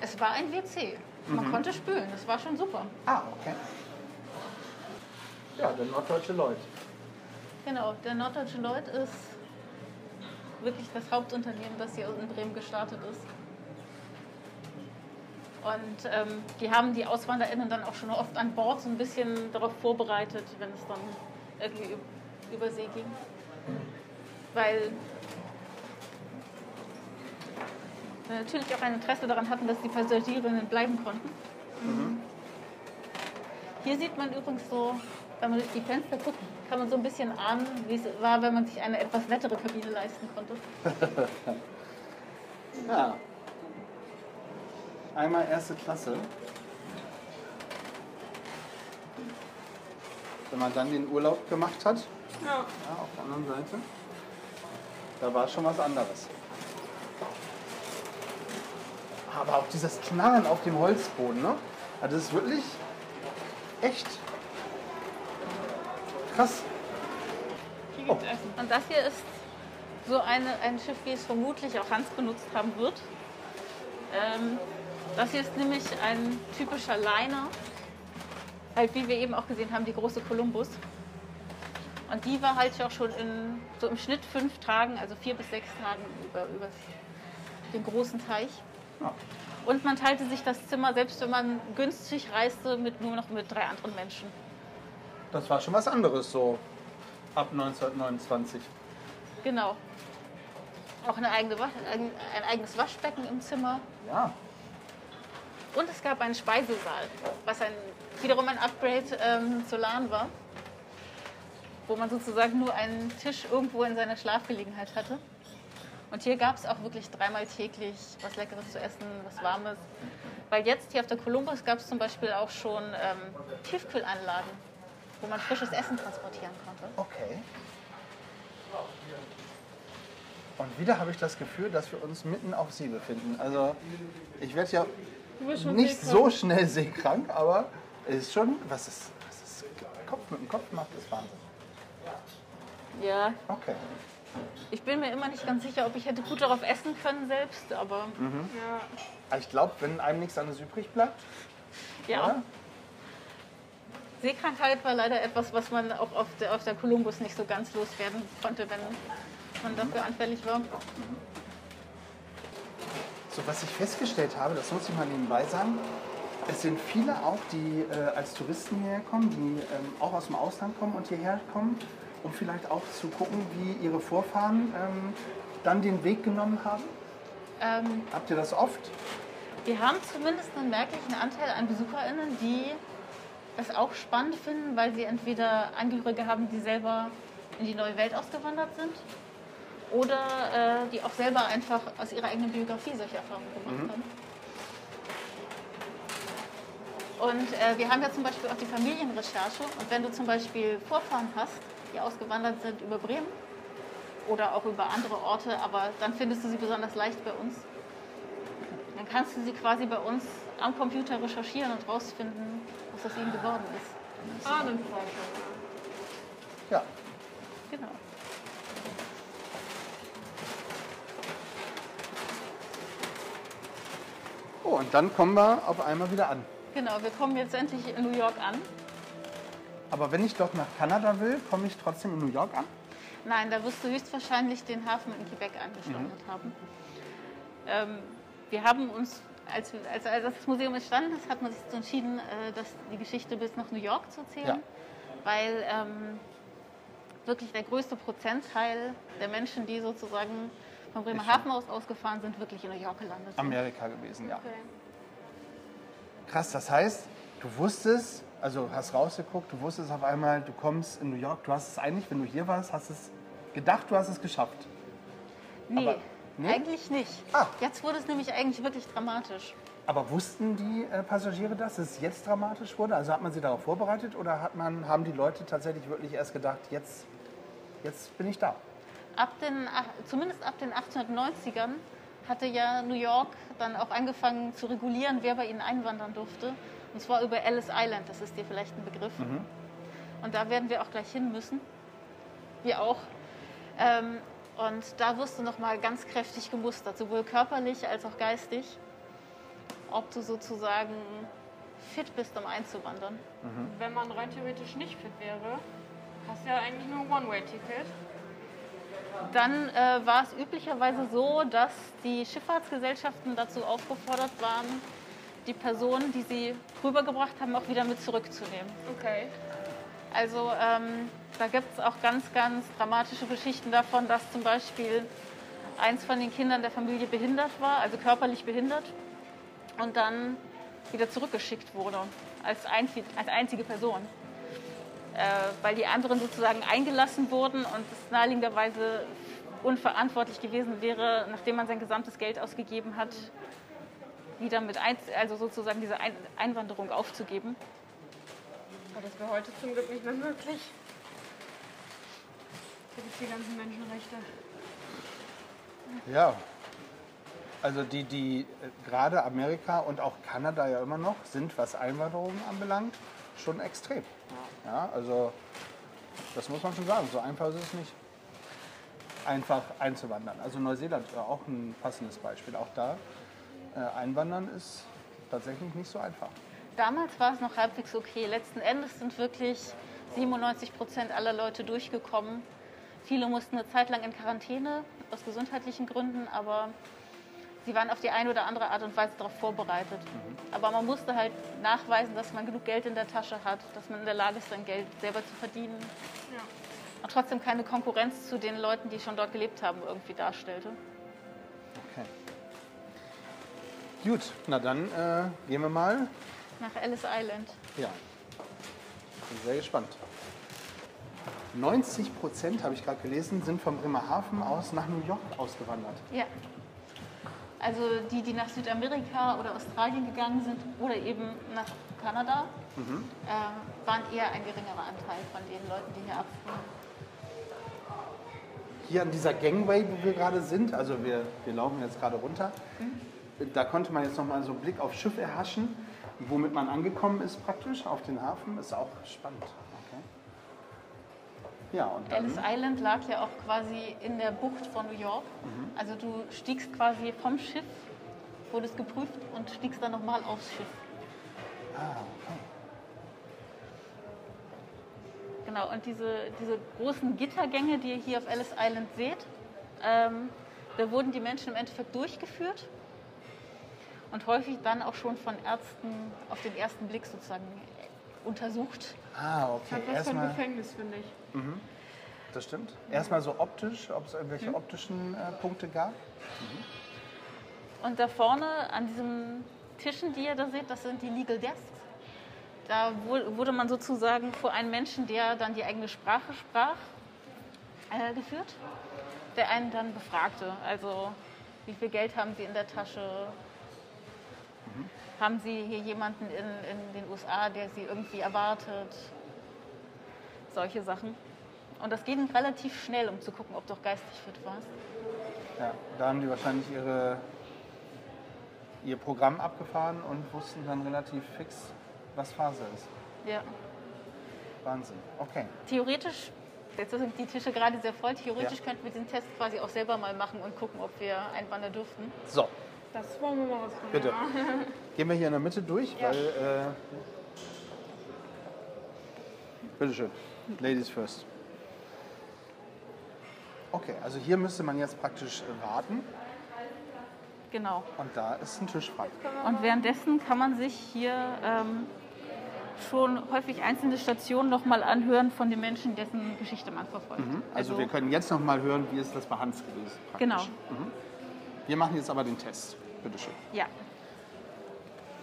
Es war ein WC. Man konnte spülen, das war schon super. ah, okay. Ja, der norddeutsche Lloyd. Genau, der Norddeutsche Lloyd ist wirklich das Hauptunternehmen, das hier in Bremen gestartet ist. Und ähm, die haben die AuswanderInnen dann auch schon oft an Bord so ein bisschen darauf vorbereitet, wenn es dann irgendwie üb- über See ging. Weil wir natürlich auch ein Interesse daran hatten, dass die Passagierinnen bleiben konnten. Hier sieht man übrigens so, wenn man durch die Fenster guckt, kann man so ein bisschen ahnen, wie es war, wenn man sich eine etwas nettere Kabine leisten konnte. Ja. Einmal erste Klasse. Wenn man dann den Urlaub gemacht hat, Ja. ja, auf der anderen Seite, da war schon was anderes. Aber auch dieses Knarren auf dem Holzboden, ne? Also das ist wirklich echt krass. Essen. Und das hier ist so eine, ein Schiff, wie es vermutlich auch Hans benutzt haben wird. Ähm, das hier ist nämlich ein typischer Liner. Halt, wie wir eben auch gesehen haben, die große Columbus. Und die war halt auch schon in, so im Schnitt fünf Tagen, also vier bis sechs Tagen über, über den großen Teich. Ja. Und man teilte sich das Zimmer, selbst wenn man günstig reiste, mit, nur noch mit drei anderen Menschen. Das war schon was anderes so ab 1929. Genau. Auch eine eigene, ein eigenes Waschbecken im Zimmer. Ja. Und es gab einen Speisesaal, was ein, wiederum ein Upgrade ähm, zur LAN war, wo man sozusagen nur einen Tisch irgendwo in seiner Schlafgelegenheit hatte. Und hier gab es auch wirklich dreimal täglich was Leckeres zu essen, was Warmes. Weil jetzt hier auf der Columbus gab es zum Beispiel auch schon ähm, Tiefkühlanlagen, wo man frisches Essen transportieren konnte. Okay. Und wieder habe ich das Gefühl, dass wir uns mitten auf See befinden. Also ich werde ja nicht seekrank. so schnell seekrank, aber es ist schon, was ist, was ist Kopf mit dem Kopf macht, ist Wahnsinn. Ja, Okay. ich bin mir immer nicht ganz sicher, ob ich hätte gut darauf essen können selbst, aber Ja. Aber Ich glaube, wenn einem nichts anderes übrig bleibt, ja. oder? Seekrankheit war leider etwas, was man auch auf der, auf der Columbus nicht so ganz loswerden konnte, wenn man dafür anfällig war. So, was ich festgestellt habe, das muss ich mal nebenbei sagen, es sind viele auch, die äh, als Touristen hierher kommen, die ähm, auch aus dem Ausland kommen und hierher kommen, um vielleicht auch zu gucken, wie ihre Vorfahren ähm, dann den Weg genommen haben. Ähm, Habt ihr das oft? wir haben zumindest einen merklichen Anteil an BesucherInnen, die es auch spannend finden, weil sie entweder Angehörige haben, die selber in die neue Welt ausgewandert sind oder äh, die auch selber einfach aus ihrer eigenen Biografie solche Erfahrungen gemacht haben. Und äh, wir haben ja zum Beispiel auch die Familienrecherche. Und wenn du zum Beispiel Vorfahren hast, die ausgewandert sind über Bremen oder auch über andere Orte, aber dann findest du sie besonders leicht bei uns. Dann kannst du sie quasi bei uns am Computer recherchieren und rausfinden, was aus ihnen geworden ist. Ahnenforschung. Ja. Genau. Oh, und dann kommen wir auf einmal wieder an. Genau, wir kommen jetzt endlich in New York an. Aber wenn ich doch nach Kanada will, komme ich trotzdem in New York an? Nein, da wirst du höchstwahrscheinlich den Hafen in Quebec angesteuert haben. Ähm, wir haben uns, als, als, als das Museum entstanden ist, hat man sich entschieden, äh, dass die Geschichte bis nach New York zu erzählen, Ja. weil ähm, wirklich der größte Prozentteil der Menschen, die sozusagen vom Bremerhaven aus ausgefahren sind, wirklich in New York gelandet sind. Amerika gewesen, ja. Okay. Krass, das heißt, du wusstest, also hast rausgeguckt, du wusstest auf einmal, du kommst in New York. Du hast es eigentlich, wenn du hier warst, hast es gedacht, du hast es geschafft. Nee, Aber- nee? eigentlich nicht. Ah. Jetzt wurde es nämlich eigentlich wirklich dramatisch. Aber wussten die äh, Passagiere das, dass es jetzt dramatisch wurde? Also hat man sie darauf vorbereitet oder hat man, haben die Leute tatsächlich wirklich erst gedacht, jetzt, jetzt bin ich da? Ab den, zumindest ab den 1890ern hatte ja New York dann auch angefangen zu regulieren, wer bei ihnen einwandern durfte. Und zwar über Ellis Island, das ist dir vielleicht ein Begriff. Und da werden wir auch gleich hin müssen. Wir auch. Ähm, und da wirst du nochmal ganz kräftig gemustert, sowohl körperlich als auch geistig, ob du sozusagen fit bist, um einzuwandern. Wenn man rein theoretisch nicht fit wäre, hast du ja eigentlich nur ein One-Way-Ticket. Dann äh, war es üblicherweise so, dass die Schifffahrtsgesellschaften dazu aufgefordert waren, die Personen, die sie rübergebracht haben, auch wieder mit zurückzunehmen. Okay. Also ähm, da gibt es auch ganz, ganz dramatische Geschichten davon, dass zum Beispiel eins von den Kindern der Familie behindert war, also körperlich behindert. Und dann wieder zurückgeschickt wurde, als, einzig, als einzige Person. Äh, weil die anderen sozusagen eingelassen wurden und es naheliegenderweise unverantwortlich gewesen wäre, nachdem man sein gesamtes Geld ausgegeben hat, wieder mit ein, also sozusagen diese ein Einwanderung aufzugeben. Aber das wäre heute zum Glück nicht mehr möglich. Da gibt es die ganzen Menschenrechte. Ja. Also die, die äh, gerade Amerika und auch Kanada ja immer noch sind, was Einwanderung anbelangt, schon extrem. Ja, also das muss man schon sagen. So einfach ist es nicht, einfach einzuwandern. Also Neuseeland war auch ein passendes Beispiel. Auch da äh, einwandern ist tatsächlich nicht so einfach. Damals war es noch halbwegs okay. Letzten Endes sind wirklich 97 Prozent aller Leute durchgekommen. Viele mussten eine Zeit lang in Quarantäne aus gesundheitlichen Gründen, aber sie waren auf die eine oder andere Art und Weise darauf vorbereitet. Aber man musste halt nachweisen, dass man genug Geld in der Tasche hat, dass man in der Lage ist, sein Geld selber zu verdienen. Ja. Und trotzdem keine Konkurrenz zu den Leuten, die schon dort gelebt haben, irgendwie darstellte. Okay. Gut, na dann äh, gehen wir mal. Nach Ellis Island. Ja. Bin sehr gespannt. 90 Prozent, habe ich gerade gelesen, sind vom Bremerhaven aus nach New York ausgewandert. Ja. Also die, die nach Südamerika oder Australien gegangen sind oder eben nach Kanada, äh, waren eher ein geringerer Anteil von den Leuten, die hier abfuhren. Hier an dieser Gangway, wo wir gerade sind, also wir, wir laufen jetzt gerade runter, da konnte man jetzt nochmal so einen Blick aufs Schiff erhaschen, womit man angekommen ist praktisch, auf den Hafen. Ist auch spannend. Ja, und dann, Ellis Island lag ja auch quasi in der Bucht von New York. Also du stiegst quasi vom Schiff, wurdest geprüft und stiegst dann nochmal aufs Schiff. ah, okay. Genau, und diese, diese großen Gittergänge, die ihr hier auf Ellis Island seht, ähm, da wurden die Menschen im Endeffekt durchgeführt und häufig dann auch schon von Ärzten auf den ersten Blick sozusagen untersucht. Ah, okay. Hat was von Gefängnis, finde ich. Das stimmt. Erstmal so optisch, ob es irgendwelche optischen äh, Punkte gab. Und da vorne an diesen Tischen, die ihr da seht, das sind die Legal Desks. Da wu- wurde man sozusagen vor einen Menschen, der dann die eigene Sprache sprach, äh, geführt, der einen dann befragte. Also, wie viel Geld haben Sie in der Tasche? Haben Sie hier jemanden in, in den USA, der Sie irgendwie erwartet? Solche Sachen. Und das geht relativ schnell, um zu gucken, ob du auch geistig fit warst. Ja, da haben die wahrscheinlich ihre, ihr Programm abgefahren und wussten dann relativ fix, was Phase ist. Ja. Wahnsinn. Okay. Theoretisch, jetzt sind die Tische gerade sehr voll, theoretisch Ja. könnten wir den Test quasi auch selber mal machen und gucken, ob wir einwandern dürften. So, Das wollen wir mal rausfinden. bitte. Ja. Gehen wir hier in der Mitte durch, Ja. weil. Äh, bitteschön. Ladies first. Okay, also hier müsste man jetzt praktisch äh, warten Genau. und da ist ein Tisch frei. Und währenddessen kann man sich hier ähm, schon häufig einzelne Stationen nochmal anhören von den Menschen, dessen Geschichte man verfolgt. Also, wir können jetzt noch mal hören, wie ist das bei Hans gewesen. Praktisch. Genau. Wir machen jetzt aber den Test. Bitteschön. Ja.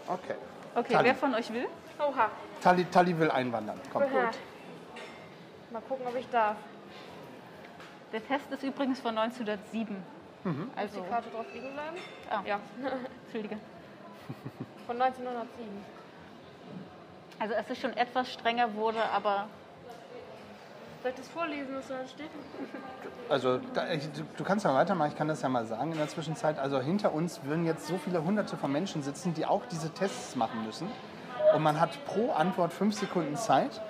Okay. Okay, Tali. wer von euch will? Oha. Tali, Tali will einwandern. Komm. Aha. Mal gucken, ob ich darf. Der Test ist übrigens von 1907. Mhm. Also, Die Karte drauf liegen bleiben? ah, Ja. Entschuldige. Von 1907. Also es ist schon etwas strenger wurde, aber Soll ich das vorlesen, was da steht? Also da, ich, du kannst ja weitermachen, ich kann das ja mal sagen in der Zwischenzeit. Also hinter uns würden jetzt so viele hunderte von Menschen sitzen, die auch diese Tests machen müssen. Und man hat pro Antwort fünf Sekunden Zeit.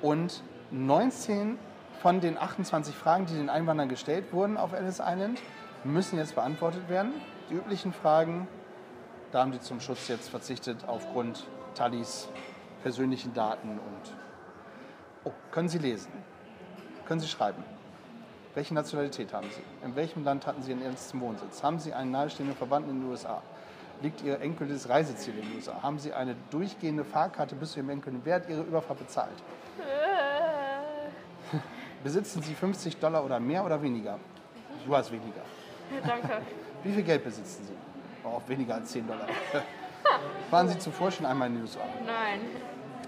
Und 19 von den 28 Fragen, die den Einwanderern gestellt wurden auf Ellis Island, müssen jetzt beantwortet werden. Die üblichen Fragen, da haben die zum Schutz jetzt verzichtet aufgrund Tallis persönlichen Daten und... Oh, können Sie lesen? Können Sie schreiben? Welche Nationalität haben Sie? In welchem Land hatten Sie Ihren ersten Wohnsitz? Haben Sie einen nahestehenden Verwandten in den USA? Liegt Ihr endgültiges Reiseziel in den USA? Haben Sie eine durchgehende Fahrkarte bis zu Ihrem Enkel? Wer hat Ihre Überfahrt bezahlt? Besitzen Sie 50 Dollar oder mehr oder weniger? Du hast weniger. Danke. Wie viel Geld besitzen Sie? Oh, weniger als 10 Dollar. Waren Sie zuvor schon einmal in den USA? Nein.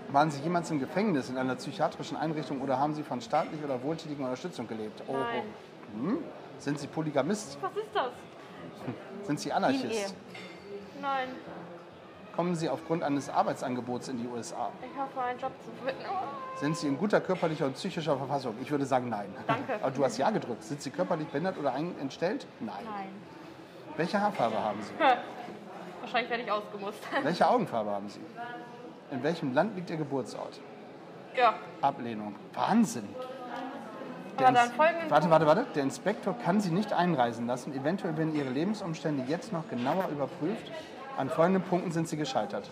Waren Sie jemals im Gefängnis, in einer psychiatrischen Einrichtung oder haben Sie von staatlicher oder wohltätiger Unterstützung gelebt? Oh, Nein. oh. Hm? Sind Sie Polygamist? Was ist das? Sind Sie. Anarchist? Nein. Kommen Sie aufgrund eines Arbeitsangebots in die USA? Ich hoffe, einen Job zu finden. Sind Sie in guter körperlicher und psychischer Verfassung? Ich würde sagen nein. Danke. Aber du hast ja gedrückt. Sind Sie körperlich behindert oder entstellt? Nein. Nein. Welche Haarfarbe haben Sie? Wahrscheinlich werde ich ausgemustert. Welche Augenfarbe haben Sie? In welchem Land liegt Ihr Geburtsort? Ja. Ablehnung. Wahnsinn. Aber dann warte, warte, warte. Der Inspektor kann Sie nicht einreisen lassen. Eventuell werden Ihre Lebensumstände jetzt noch genauer überprüft. An folgenden Punkten sind Sie gescheitert.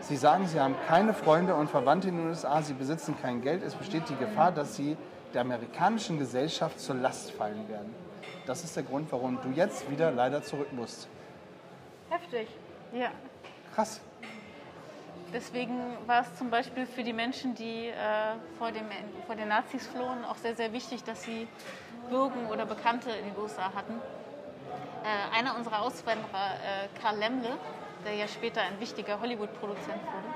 Sie sagen, Sie haben keine Freunde und Verwandte in den USA. Sie besitzen kein Geld. Es besteht die Gefahr, dass Sie der amerikanischen Gesellschaft zur Last fallen werden. Das ist der Grund, warum du jetzt wieder leider zurück musst. Heftig. Ja. Krass. Deswegen war es zum Beispiel für die Menschen, die äh, vor, dem, vor den Nazis flohen, auch sehr, sehr wichtig, dass sie Bürgen oder Bekannte in den USA hatten. Äh, einer unserer Auswanderer, äh, Karl Lemle, der ja später ein wichtiger Hollywood-Produzent wurde,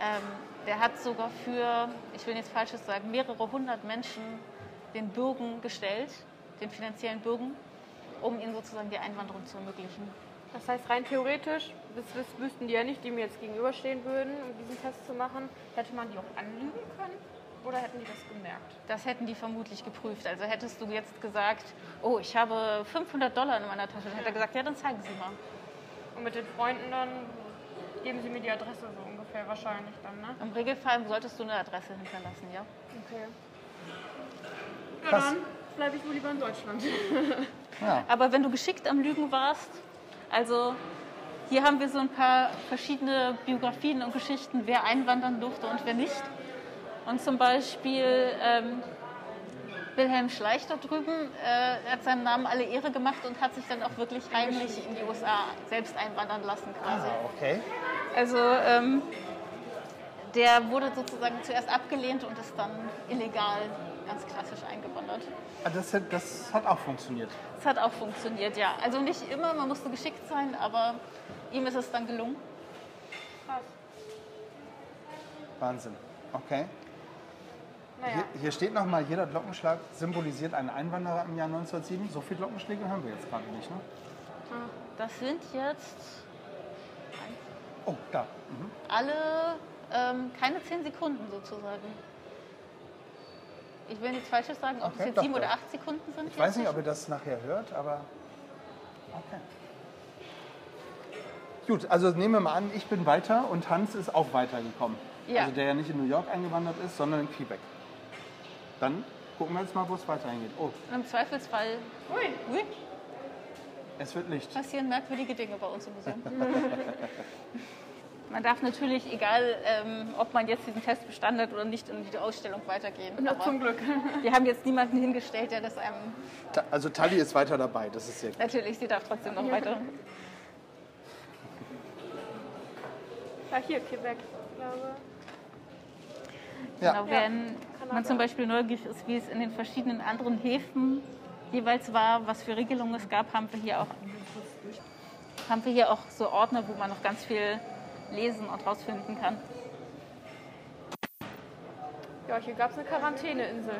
ähm, der hat sogar für, ich will nichts Falsches sagen, mehrere hundert Menschen den Bürgen gestellt, den finanziellen Bürgen, um ihnen sozusagen die Einwanderung zu ermöglichen. Das heißt, rein theoretisch, das, das wüssten die ja nicht, die mir jetzt gegenüberstehen würden, um diesen Test zu machen. Hätte man die auch anlügen können? Oder hätten die das gemerkt? Das hätten die vermutlich geprüft. Also hättest du jetzt gesagt, oh, ich habe 500 Dollar in meiner Tasche, dann hätte er gesagt, ja, dann zeigen Sie mal. Und mit den Freunden dann geben sie mir die Adresse so ungefähr wahrscheinlich dann, ne? Im Regelfall solltest du eine Adresse hinterlassen, ja? Okay. Ja, Krass. dann bleibe ich wohl lieber in Deutschland. Ja. Aber wenn du geschickt am Lügen warst, also hier haben wir so ein paar verschiedene Biografien und Geschichten, wer einwandern durfte und wer nicht. Und zum Beispiel ähm, Wilhelm Schleich da drüben äh, hat seinem Namen alle Ehre gemacht und hat sich dann auch wirklich heimlich in die USA selbst einwandern lassen quasi. Ah, okay. Also ähm, der wurde sozusagen zuerst abgelehnt und ist dann illegal ganz klassisch eingewandert. Ah, Das, hat- das hat auch funktioniert. Das hat auch funktioniert, ja. Also nicht immer, man musste geschickt sein, aber ihm ist es dann gelungen. Krass. Wahnsinn. Okay. Naja. Hier, hier steht nochmal, jeder Glockenschlag symbolisiert einen Einwanderer im Jahr 1907. So viele Glockenschläge haben wir jetzt gerade nicht, ne? Das sind jetzt Oh, da. Mhm. alle ähm, keine zehn Sekunden sozusagen. Ich will nichts Falsches sagen, ob Okay, es jetzt doch, sieben oder acht Sekunden sind. Ich weiß nicht, ob ihr das nachher hört, aber okay. Gut, also nehmen wir mal an, ich bin weiter und Hans ist auch weitergekommen. Ja. Also der ja nicht in New York eingewandert ist, sondern in Quebec. Dann gucken wir jetzt mal, wo es weiterhin geht. Oh, Und Im Zweifelsfall Ui. ui, es wird Licht. passieren merkwürdige Dinge bei uns im Museum. Man darf natürlich, egal ähm, ob man jetzt diesen Test bestanden hat oder nicht, in die Ausstellung weitergehen. Aber zum Glück. Wir haben jetzt niemanden hingestellt, der das einem. Ta- Also Tali ist weiter dabei, das ist sehr gut. Natürlich, sie darf trotzdem noch weiter. Ja, hier, Quebec. Ich glaube. Ja. Genau, wenn man zum Beispiel neugierig ist, wie es in den verschiedenen anderen Häfen jeweils war, was für Regelungen es gab, haben wir hier auch, haben wir hier auch so Ordner, wo man noch ganz viel lesen und rausfinden kann. Ja, hier gab es eine Quarantäneinsel.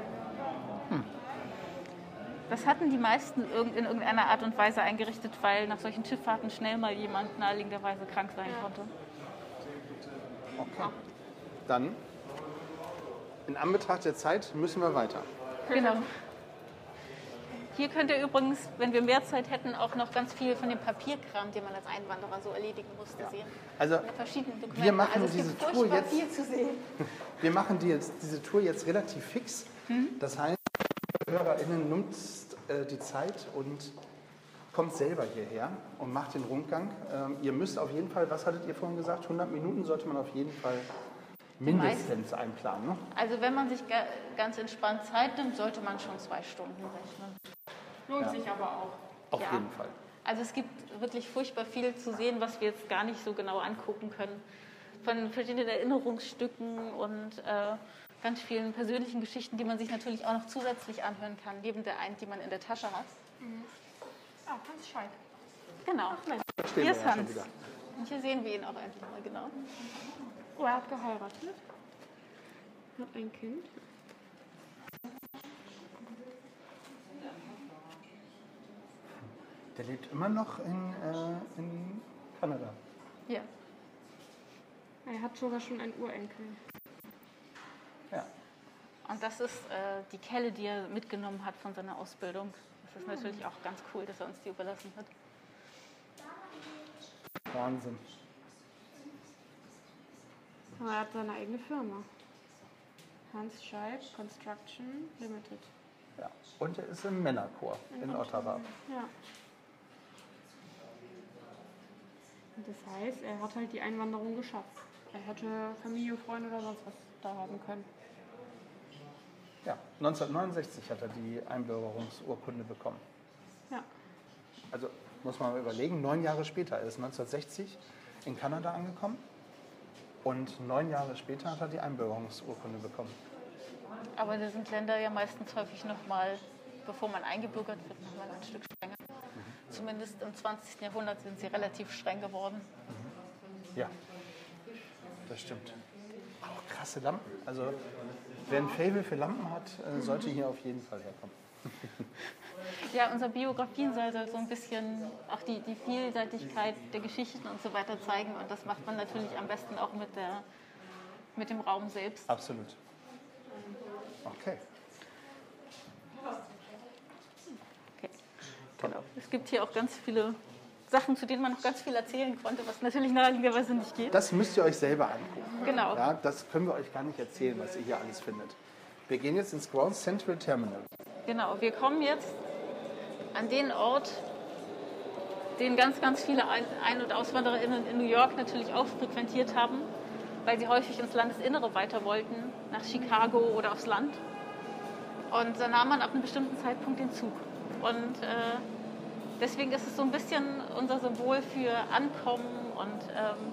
Das hatten die meisten in irgendeiner Art und Weise eingerichtet, weil nach solchen Schifffahrten schnell mal jemand naheliegenderweise krank sein konnte. Okay. Dann, in Anbetracht der Zeit, müssen wir weiter. Genau. Hier könnt ihr übrigens, wenn wir mehr Zeit hätten, auch noch ganz viel von dem Papierkram, den man als Einwanderer so erledigen musste, sehen. Also, wir machen also es diese Tour jetzt. viel zu sehen. Wir machen die jetzt, diese Tour jetzt relativ fix. Das heißt, HörerInnen nimmt äh, die Zeit und kommt selber hierher und macht den Rundgang. Ähm, ihr müsst auf jeden Fall, was hattet ihr vorhin gesagt, 100 Minuten sollte man auf jeden Fall mindestens einplanen. Ne? Also wenn man sich ga- ganz entspannt Zeit nimmt, sollte man schon zwei Stunden rechnen. Lohnt sich aber auch. Auf Ja. jeden Fall. Also es gibt wirklich furchtbar viel zu sehen, was wir jetzt gar nicht so genau angucken können. Von verschiedenen Erinnerungsstücken und äh, ganz vielen persönlichen Geschichten, die man sich natürlich auch noch zusätzlich anhören kann, neben der einen, die man in der Tasche hat. Ah, Hans Scheid. Genau. Stehen Hier ist ja Hans. Und hier sehen wir ihn auch endlich mal genau. Oh, er hat geheiratet. Hat ein Kind. Der lebt immer noch in, äh, in Kanada. Ja. Er hat sogar schon einen Urenkel. Ja. Und das ist äh, die Kelle, die er mitgenommen hat von seiner Ausbildung. Das ist natürlich auch ganz cool, dass er uns die überlassen hat. Wahnsinn. Aber er hat seine eigene Firma. Hans Scheib Construction Limited. Ja. Und er ist im Männerchor in Ottawa. Ja. Und das heißt, er hat halt die Einwanderung geschafft. Er hätte Familie, Freunde oder sonst was da haben können. Ja, 1969 hat er die Einbürgerungsurkunde bekommen. Ja. Also muss man mal überlegen, neun Jahre später, er ist 1960 in Kanada angekommen und neun Jahre später hat er die Einbürgerungsurkunde bekommen. Aber da sind Länder ja meistens häufig nochmal, bevor man eingebürgert wird, nochmal ein Stück strenger. Zumindest im 20. Jahrhundert sind sie relativ streng geworden. Ja, das stimmt. Auch krasse Lampen. Also wer ein Fable für Lampen hat, äh, sollte hier auf jeden Fall herkommen. Ja, unsere Biografien soll so ein bisschen auch die, die Vielseitigkeit der Geschichten und so weiter zeigen. Und das macht man natürlich am besten auch mit, der, mit dem Raum selbst. Absolut. Okay. Okay. Genau. Es gibt hier auch ganz viele Sachen, zu denen man noch ganz viel erzählen konnte, was natürlich naheliegenderweise nicht geht. Das müsst ihr euch selber angucken. Genau. Ja, das können wir euch gar nicht erzählen, was ihr hier alles findet. Wir gehen jetzt ins Ground Central Terminal. Genau, wir kommen jetzt an den Ort, den ganz, ganz viele Ein- und AuswandererInnen in New York natürlich auch frequentiert haben, weil sie häufig ins Landesinnere weiter wollten, nach Chicago oder aufs Land. Und da nahm man ab einem bestimmten Zeitpunkt den Zug. Und äh, deswegen ist es so ein bisschen unser Symbol für Ankommen und ähm,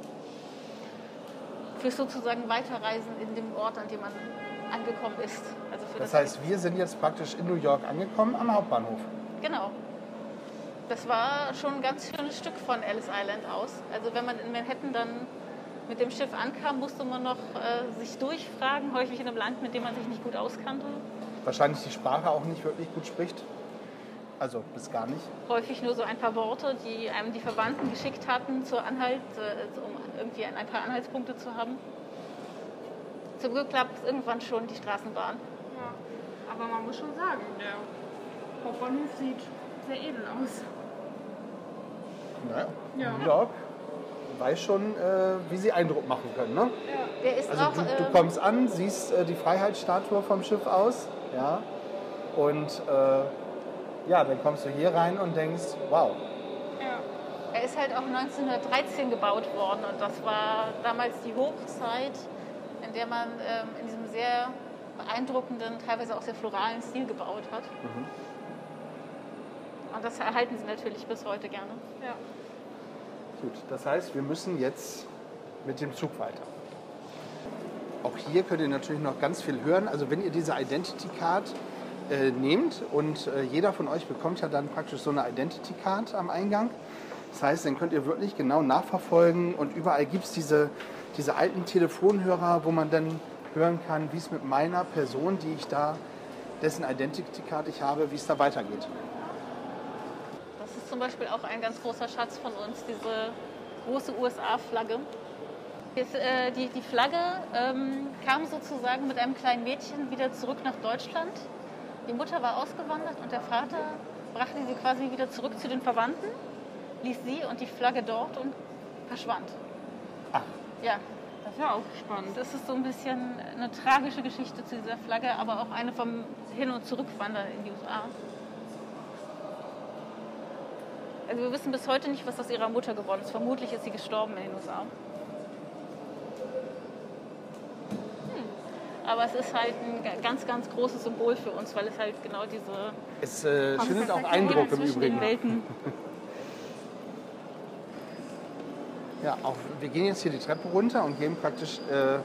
für sozusagen Weiterreisen in dem Ort, an dem man angekommen ist. Also für Das heißt, wir sind jetzt praktisch in New York angekommen am Hauptbahnhof. Genau. Das war schon ein ganz schönes Stück von Ellis Island aus. Also wenn man in Manhattan dann mit dem Schiff ankam, musste man noch äh, sich durchfragen, häufig in einem Land, mit dem man sich nicht gut auskannte. Wahrscheinlich die Sprache auch nicht wirklich gut spricht. Also bis gar nicht. Häufig nur so ein paar Worte, die einem die Verwandten geschickt hatten, zur Anhalt, äh, um irgendwie ein, ein paar Anhaltspunkte zu haben. Zum Glück klappt es irgendwann schon die Straßenbahn. Ja. Aber man muss schon sagen, der Hauptbahnhof sieht sehr edel aus. Naja, Ja. New York weiß schon, äh, wie sie Eindruck machen können. Ne? Der ist Also auch, du, du ähm, kommst an, siehst äh, die Freiheitsstatue vom Schiff aus, ja, und äh, ja, dann kommst du hier rein und denkst, wow, Ja. Er ist halt auch 1913 gebaut worden und das war damals die Hochzeit, in der man ähm, in diesem sehr beeindruckenden, teilweise auch sehr floralen Stil gebaut hat. Und das erhalten sie natürlich bis heute gerne. Ja. Gut, das heißt, wir müssen jetzt mit dem Zug weiter. Auch hier könnt ihr natürlich noch ganz viel hören. Also wenn ihr diese Identity Card äh, nehmt und äh, jeder von euch bekommt ja dann praktisch so eine Identity Card am Eingang. Das heißt, dann könnt ihr wirklich genau nachverfolgen und überall gibt es diese, diese alten Telefonhörer, wo man dann hören kann, wie es mit meiner Person, die ich da, dessen Identity Card ich habe, wie es da weitergeht. Das ist zum Beispiel auch ein ganz großer Schatz von uns, diese große USA-Flagge. Äh, die, die Flagge ähm, kam sozusagen mit einem kleinen Mädchen wieder zurück nach Deutschland. Die Mutter war ausgewandert und der Vater brachte sie quasi wieder zurück zu den Verwandten, ließ sie und die Flagge dort und verschwand. Ach. Ja, Das ist ja auch spannend. das ist so ein bisschen eine tragische Geschichte zu dieser Flagge, aber auch eine vom Hin- und Zurückwandern in die USA. Also wir wissen bis heute nicht, was aus ihrer Mutter geworden ist. Vermutlich ist sie gestorben in den USA. Hm. Aber es ist halt ein ga- ganz, ganz großes Symbol für uns, weil es halt genau diese Es äh, schindet auch Eindruck im Übrigen. Welten. Ja, auch, wir gehen jetzt hier die Treppe runter und gehen praktisch äh,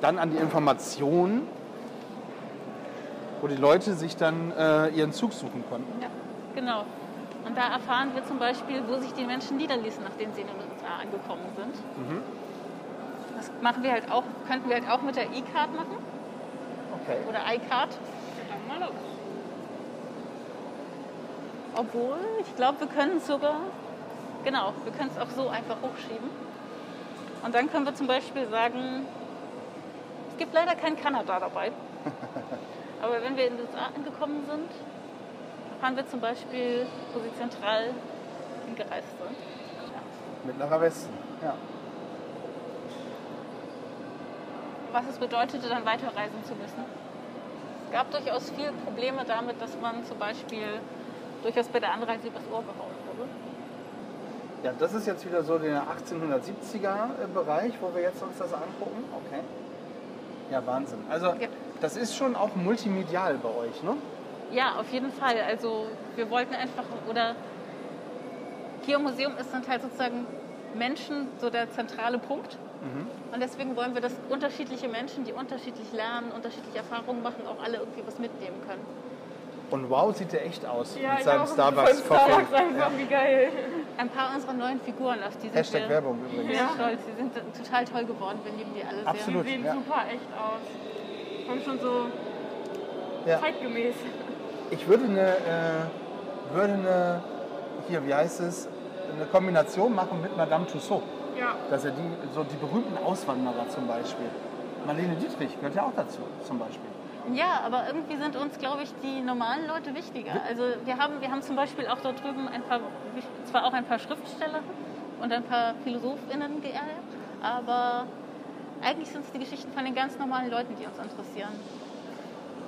dann an die Informationen, wo die Leute sich dann äh, ihren Zug suchen konnten. Ja, genau. Und da erfahren wir zum Beispiel, wo sich die Menschen niederließen, nachdem sie in den USA angekommen sind. Das machen wir halt auch, könnten wir halt auch mit der E-Card machen Okay. oder iCard. Dann mal los. Obwohl, ich glaube, wir können es sogar, genau, wir können es auch so einfach hochschieben. Und dann können wir zum Beispiel sagen, es gibt leider kein Kanada dabei. Aber wenn wir in den USA angekommen sind, erfahren wir zum Beispiel, wo sie zentral hingereist sind. Mittlerer Westen. Ja. Was es bedeutete, dann weiterreisen zu müssen. Es gab durchaus viele Probleme damit, dass man zum Beispiel durchaus bei der Anreise übers Ohr gehauen wurde. Ja, das ist jetzt wieder so der 1870er Bereich, wo wir jetzt uns das angucken. Okay. Ja, Wahnsinn. Also Ja. das ist schon auch multimedial bei euch, ne? Ja, auf jeden Fall. Also wir wollten einfach, oder hier im Museum ist dann halt sozusagen Menschen so der zentrale Punkt. Und deswegen wollen wir, dass unterschiedliche Menschen, die unterschiedlich lernen, unterschiedliche Erfahrungen machen, auch alle irgendwie was mitnehmen können. Und wow, sieht der echt aus Ja, mit seinem. Starbucks Von Starbucks Coffee. einfach, wie geil. Ein paar unserer neuen Figuren, auf die sind Hashtag wir Werbung übrigens. sehr stolz. Die sind total toll geworden. Wir lieben die alle Absolut. Die sehen ja. super echt aus. Kommt schon so Ja. zeitgemäß. Ich würde eine, äh, würde eine, hier, wie heißt es, eine Kombination machen mit Madame Tussaud. Ja. Dass er die, so die berühmten Auswanderer zum Beispiel. Marlene Dietrich gehört ja auch dazu, zum Beispiel. Ja, aber irgendwie sind uns, glaube ich, die normalen Leute wichtiger. Also wir haben, wir haben zum Beispiel auch dort drüben ein paar, zwar auch ein paar Schriftsteller und ein paar PhilosophInnen geehrt, aber eigentlich sind es die Geschichten von den ganz normalen Leuten, die uns interessieren.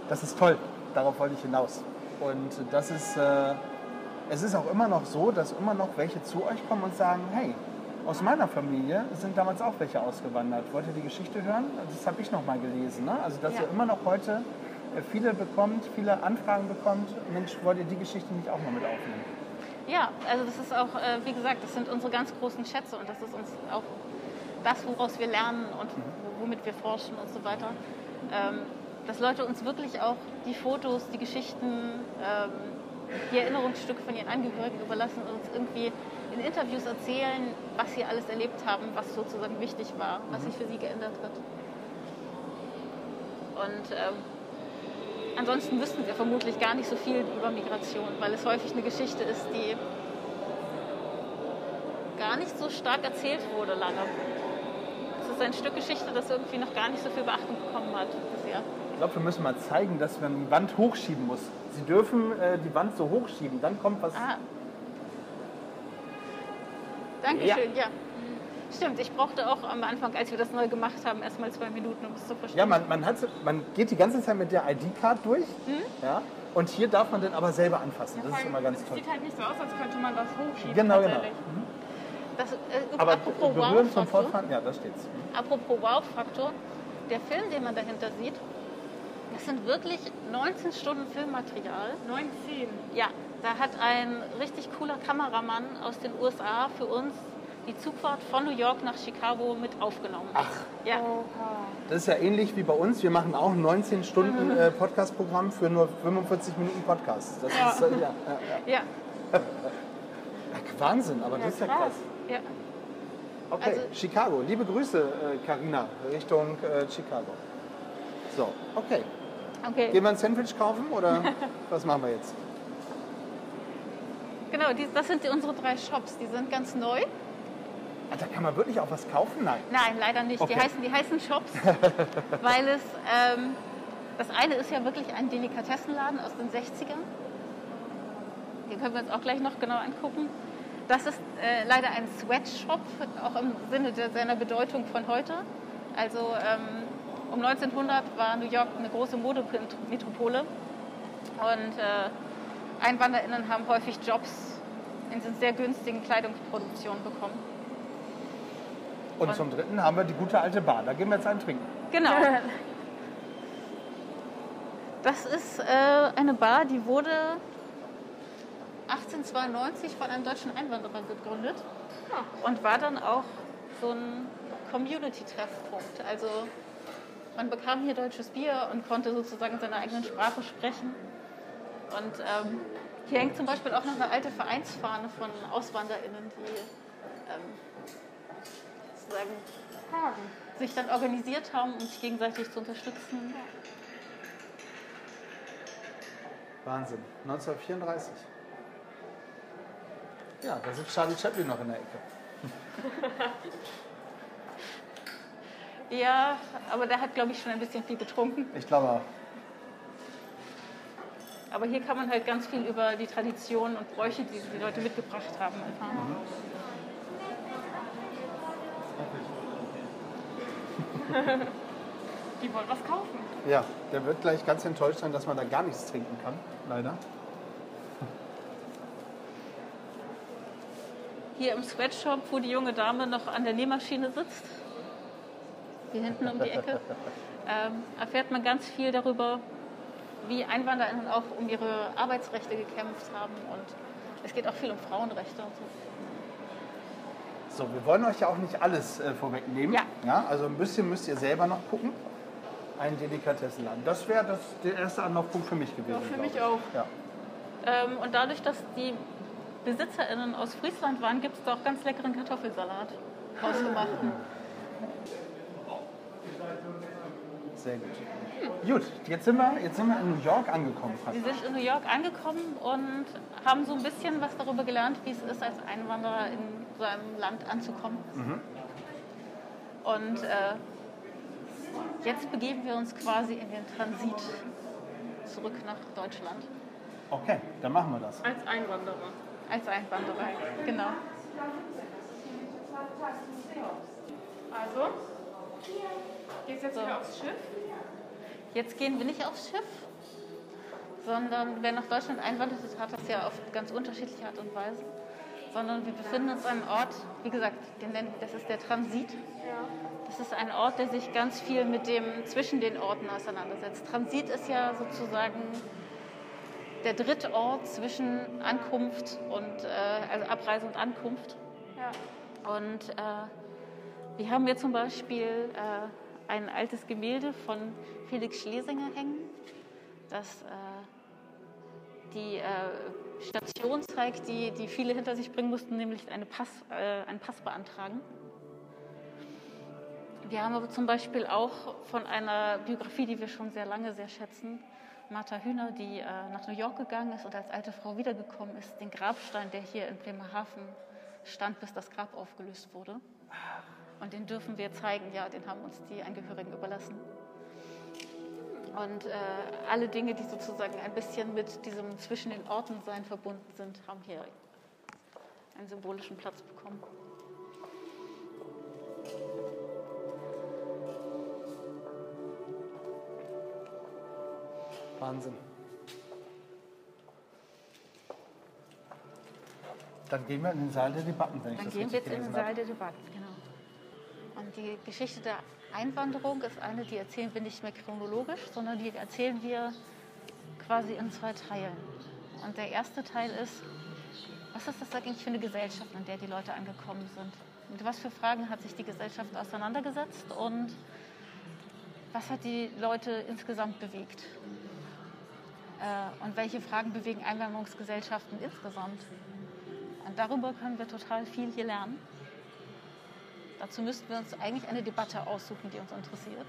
Das ist toll, darauf wollte ich hinaus. Und das ist, äh, es ist auch immer noch so, dass immer noch welche zu euch kommen und sagen, hey, aus meiner Familie sind damals auch welche ausgewandert. Wollt ihr die Geschichte hören? Das habe ich noch mal gelesen. Ne? Also dass Ja. ihr immer noch heute äh, viele bekommt, viele Anfragen bekommt. Mensch, wollt ihr die Geschichte nicht auch mal mit aufnehmen? Ja, also das ist auch, äh, wie gesagt, das sind unsere ganz großen Schätze und das ist uns auch das, woraus wir lernen und wo- womit wir forschen und so weiter. Dass Leute uns wirklich auch die Fotos, die Geschichten, ähm, die Erinnerungsstücke von ihren Angehörigen überlassen und uns irgendwie in Interviews erzählen, was sie alles erlebt haben, was sozusagen wichtig war, was sich für sie geändert hat. Und ähm, ansonsten wüssten wir vermutlich gar nicht so viel über Migration, weil es häufig eine Geschichte ist, die gar nicht so stark erzählt wurde lange. Es ist ein Stück Geschichte, das irgendwie noch gar nicht so viel Beachtung bekommen hat bisher. Ich glaube, wir müssen mal zeigen, dass man die Wand hochschieben muss. Sie dürfen äh, die Wand so hochschieben, dann kommt was. Ah. Dankeschön, ja. Stimmt, ich brauchte auch am Anfang, als wir das neu gemacht haben, erstmal zwei Minuten, um es zu verstehen. Ja, man, man, hat, man geht die ganze Zeit mit der ID-Card durch. Hm? Ja, und hier darf man dann aber selber anfassen. Das ist immer ganz es toll. sieht halt nicht so aus, als könnte man das hochschieben. Genau, genau. tatsächlich. das, äh, Aber apropos Wow-Faktor, Fortfahren, ja, da steht's. Mhm. apropos Wow-Faktor, der Film, den man dahinter sieht, das sind wirklich 19 Stunden Filmmaterial. 19. Ja, da hat ein richtig cooler Kameramann aus den USA für uns die Zugfahrt von New York nach Chicago mit aufgenommen. Ach. Ja, Das ist ja ähnlich wie bei uns. Wir machen auch 19 Stunden äh, Podcast-Programm für nur 45 Minuten Podcast. Das Ja. ist äh, ja, ja, ja. ja, Ach, Wahnsinn, aber das ist ja krass. ja. Okay, Also- Chicago. Liebe Grüße, Karina, Richtung äh, Chicago. So, okay. Okay, Gehen wir ein Sandwich kaufen oder was machen wir jetzt? genau, die, das sind die, unsere drei Shops. Die sind ganz neu. Ah, Da kann man wirklich auch was kaufen? Nein. Nein, leider nicht. Okay. Die, heißen, die heißen Shops, weil es, ähm, das eine ist ja wirklich ein Delikatessenladen aus den 60ern. Den können wir uns auch gleich noch genau angucken. Das ist äh, leider ein Sweatshop, auch im Sinne der, seiner Bedeutung von heute. Also ähm, um 1900 war New York eine große Modemetropole und äh, EinwanderInnen haben häufig Jobs in sehr günstigen Kleidungsproduktionen bekommen. Und Und- zum Dritten haben wir die gute alte Bar. Da gehen wir jetzt einen trinken. Genau. Das ist äh, eine Bar, die wurde 1892 von einem deutschen Einwanderer gegründet und war dann auch so ein Community-Treffpunkt. Also man bekam hier deutsches Bier und konnte sozusagen seine eigenen Sprache sprechen. Und ähm, Hier hängt zum Beispiel auch noch eine alte Vereinsfahne von AuswanderInnen, die ähm, sozusagen sich dann organisiert haben, um sich gegenseitig zu unterstützen. Wahnsinn. 1934. Ja, da sitzt Charlie Chaplin noch in der Ecke. Ja, aber der hat, glaube ich, schon ein bisschen viel getrunken. Ich glaube auch. Aber hier kann man halt ganz viel über die Traditionen und Bräuche, die die Leute mitgebracht haben, erfahren. Die wollen was kaufen. Ja, der wird gleich ganz enttäuscht sein, dass man da gar nichts trinken kann. Leider. Hier im Sweatshop, wo die junge Dame noch an der Nähmaschine sitzt, hier hinten um die Ecke, ähm, erfährt man ganz viel darüber, wie EinwanderInnen auch um ihre Arbeitsrechte gekämpft haben. Und es geht auch viel um Frauenrechte und so. So, wir wollen euch ja auch nicht alles äh, vorwegnehmen. Ja. ja. Also ein bisschen müsst ihr selber noch gucken. Ein Delikatessenladen. Das wäre das der erste Anlaufpunkt für mich gewesen. Ja, für mich ich. auch. Ja. Ähm, und dadurch, dass die BesitzerInnen aus Friesland waren, gibt es da auch ganz leckeren Kartoffelsalat. Hausgemachten. Sehr gut. Gut, jetzt sind, wir, jetzt sind wir in New York angekommen. Wir praktisch. sind in New York angekommen und haben so ein bisschen was darüber gelernt, wie es ist, als Einwanderer in so einem Land anzukommen. Und äh, jetzt begeben wir uns quasi in den Transit zurück nach Deutschland. Okay, dann machen wir das. Als Einwanderer. Als Einwanderer, genau. Also, geht's jetzt So. wieder aufs Schiff? Jetzt gehen wir nicht aufs Schiff, sondern wer nach Deutschland einwandert, hat das ja auf ganz unterschiedliche Art und Weise. Sondern wir befinden uns an einem Ort, wie gesagt, den nennen, das ist der Transit. Das ist ein Ort, der sich ganz viel mit dem zwischen den Orten auseinandersetzt. Transit ist ja sozusagen der dritte Ort zwischen Ankunft und äh, also Abreise und Ankunft. Ja. Und äh, wir haben hier zum Beispiel äh, ein altes Gemälde von Felix Schlesinger hängen, das äh, die äh, Station zeigt, die, die viele hinter sich bringen mussten, nämlich eine Pass, äh, einen Pass beantragen. Wir haben aber zum Beispiel auch von einer Biografie, die wir schon sehr lange sehr schätzen, Martha Hühner, die äh, nach New York gegangen ist und als alte Frau wiedergekommen ist, den Grabstein, der hier in Bremerhaven stand, bis das Grab aufgelöst wurde. Und den dürfen wir zeigen, ja, den haben uns die Angehörigen überlassen. Und äh, alle Dinge, die sozusagen ein bisschen mit diesem zwischen den Orten sein verbunden sind, haben hier einen symbolischen Platz bekommen. Wahnsinn. Dann gehen wir in den Saal der Debatten, wenn ich Dann das gehen wir jetzt in den. Saal der Debatten, genau. Die Geschichte der Einwanderung ist eine, die erzählen wir nicht mehr chronologisch, sondern die erzählen wir quasi in zwei Teilen. Und der erste Teil ist, was ist das eigentlich für eine Gesellschaft, in der die Leute angekommen sind? Mit was für Fragen hat sich die Gesellschaft auseinandergesetzt und was hat die Leute insgesamt bewegt? Äh, und welche Fragen bewegen Einwanderungsgesellschaften insgesamt? Und darüber können wir total viel hier lernen. Dazu müssten wir uns eigentlich eine Debatte aussuchen, die uns interessiert.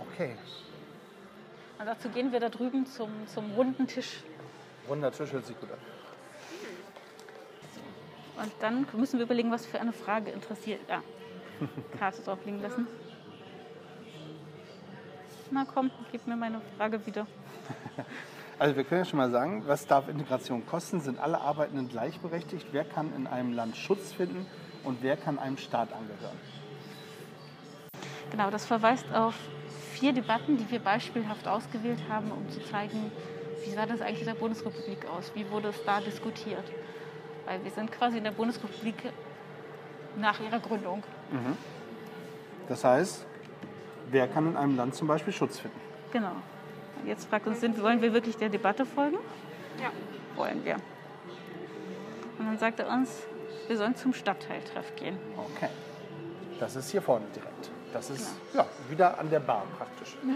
Okay, Und dazu gehen wir da drüben zum, zum runden Tisch. runder Tisch hört sich gut an. Und dann müssen wir überlegen, was für eine Frage interessiert. Ja, Karte drauf liegen lassen. Na komm, gib mir meine Frage wieder. Also wir können ja schon mal sagen, was darf Integration kosten? Sind alle Arbeitenden gleichberechtigt? Wer kann in einem Land Schutz finden und wer kann einem Staat angehören? Genau, das verweist auf vier Debatten, die wir beispielhaft ausgewählt haben, um zu zeigen, wie sah das eigentlich in der Bundesrepublik aus? Wie wurde es da diskutiert? Weil wir sind quasi in der Bundesrepublik nach ihrer Gründung. Das heißt, wer kann in einem Land zum Beispiel Schutz finden? Genau. Und jetzt fragt uns, sind, wollen wir wirklich der Debatte folgen? Ja. Wollen wir. Und dann sagt er uns, wir sollen zum Stadtteiltreff gehen. Okay. Das ist hier vorne direkt. Das ist ja, wieder an der Bar praktisch.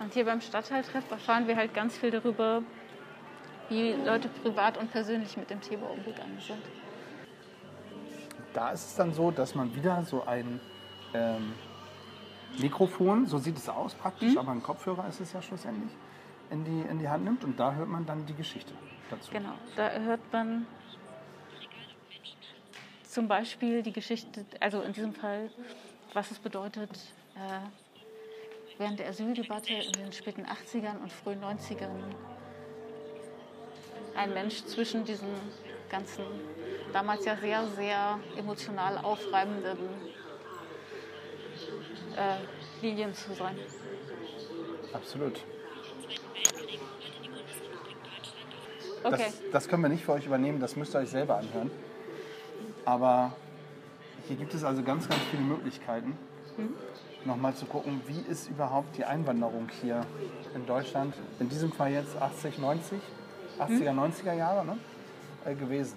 Und hier beim Stadtteiltreff erfahren wir halt ganz viel darüber, wie Leute privat und persönlich mit dem Thema umgegangen sind. Da ist es dann so, dass man wieder so ein ähm, Mikrofon, so sieht es aus praktisch, aber ein Kopfhörer ist es ja schlussendlich, in die, in die Hand nimmt und da hört man dann die Geschichte dazu. Genau, da hört man zum Beispiel die Geschichte, also in diesem Fall, was es bedeutet, äh, während der Asyldebatte in den späten 80ern und frühen 90ern ein Mensch zwischen diesen ganzen, damals ja sehr, sehr emotional aufreibenden äh, Linien zu sein. Absolut. Okay. Das, das können wir nicht für euch übernehmen, das müsst ihr euch selber anhören. Aber hier gibt es also ganz, ganz viele Möglichkeiten, nochmal zu gucken, wie ist überhaupt die Einwanderung hier in Deutschland, in diesem Fall jetzt 80, 90, 80er, 90er Jahre ne, äh, gewesen.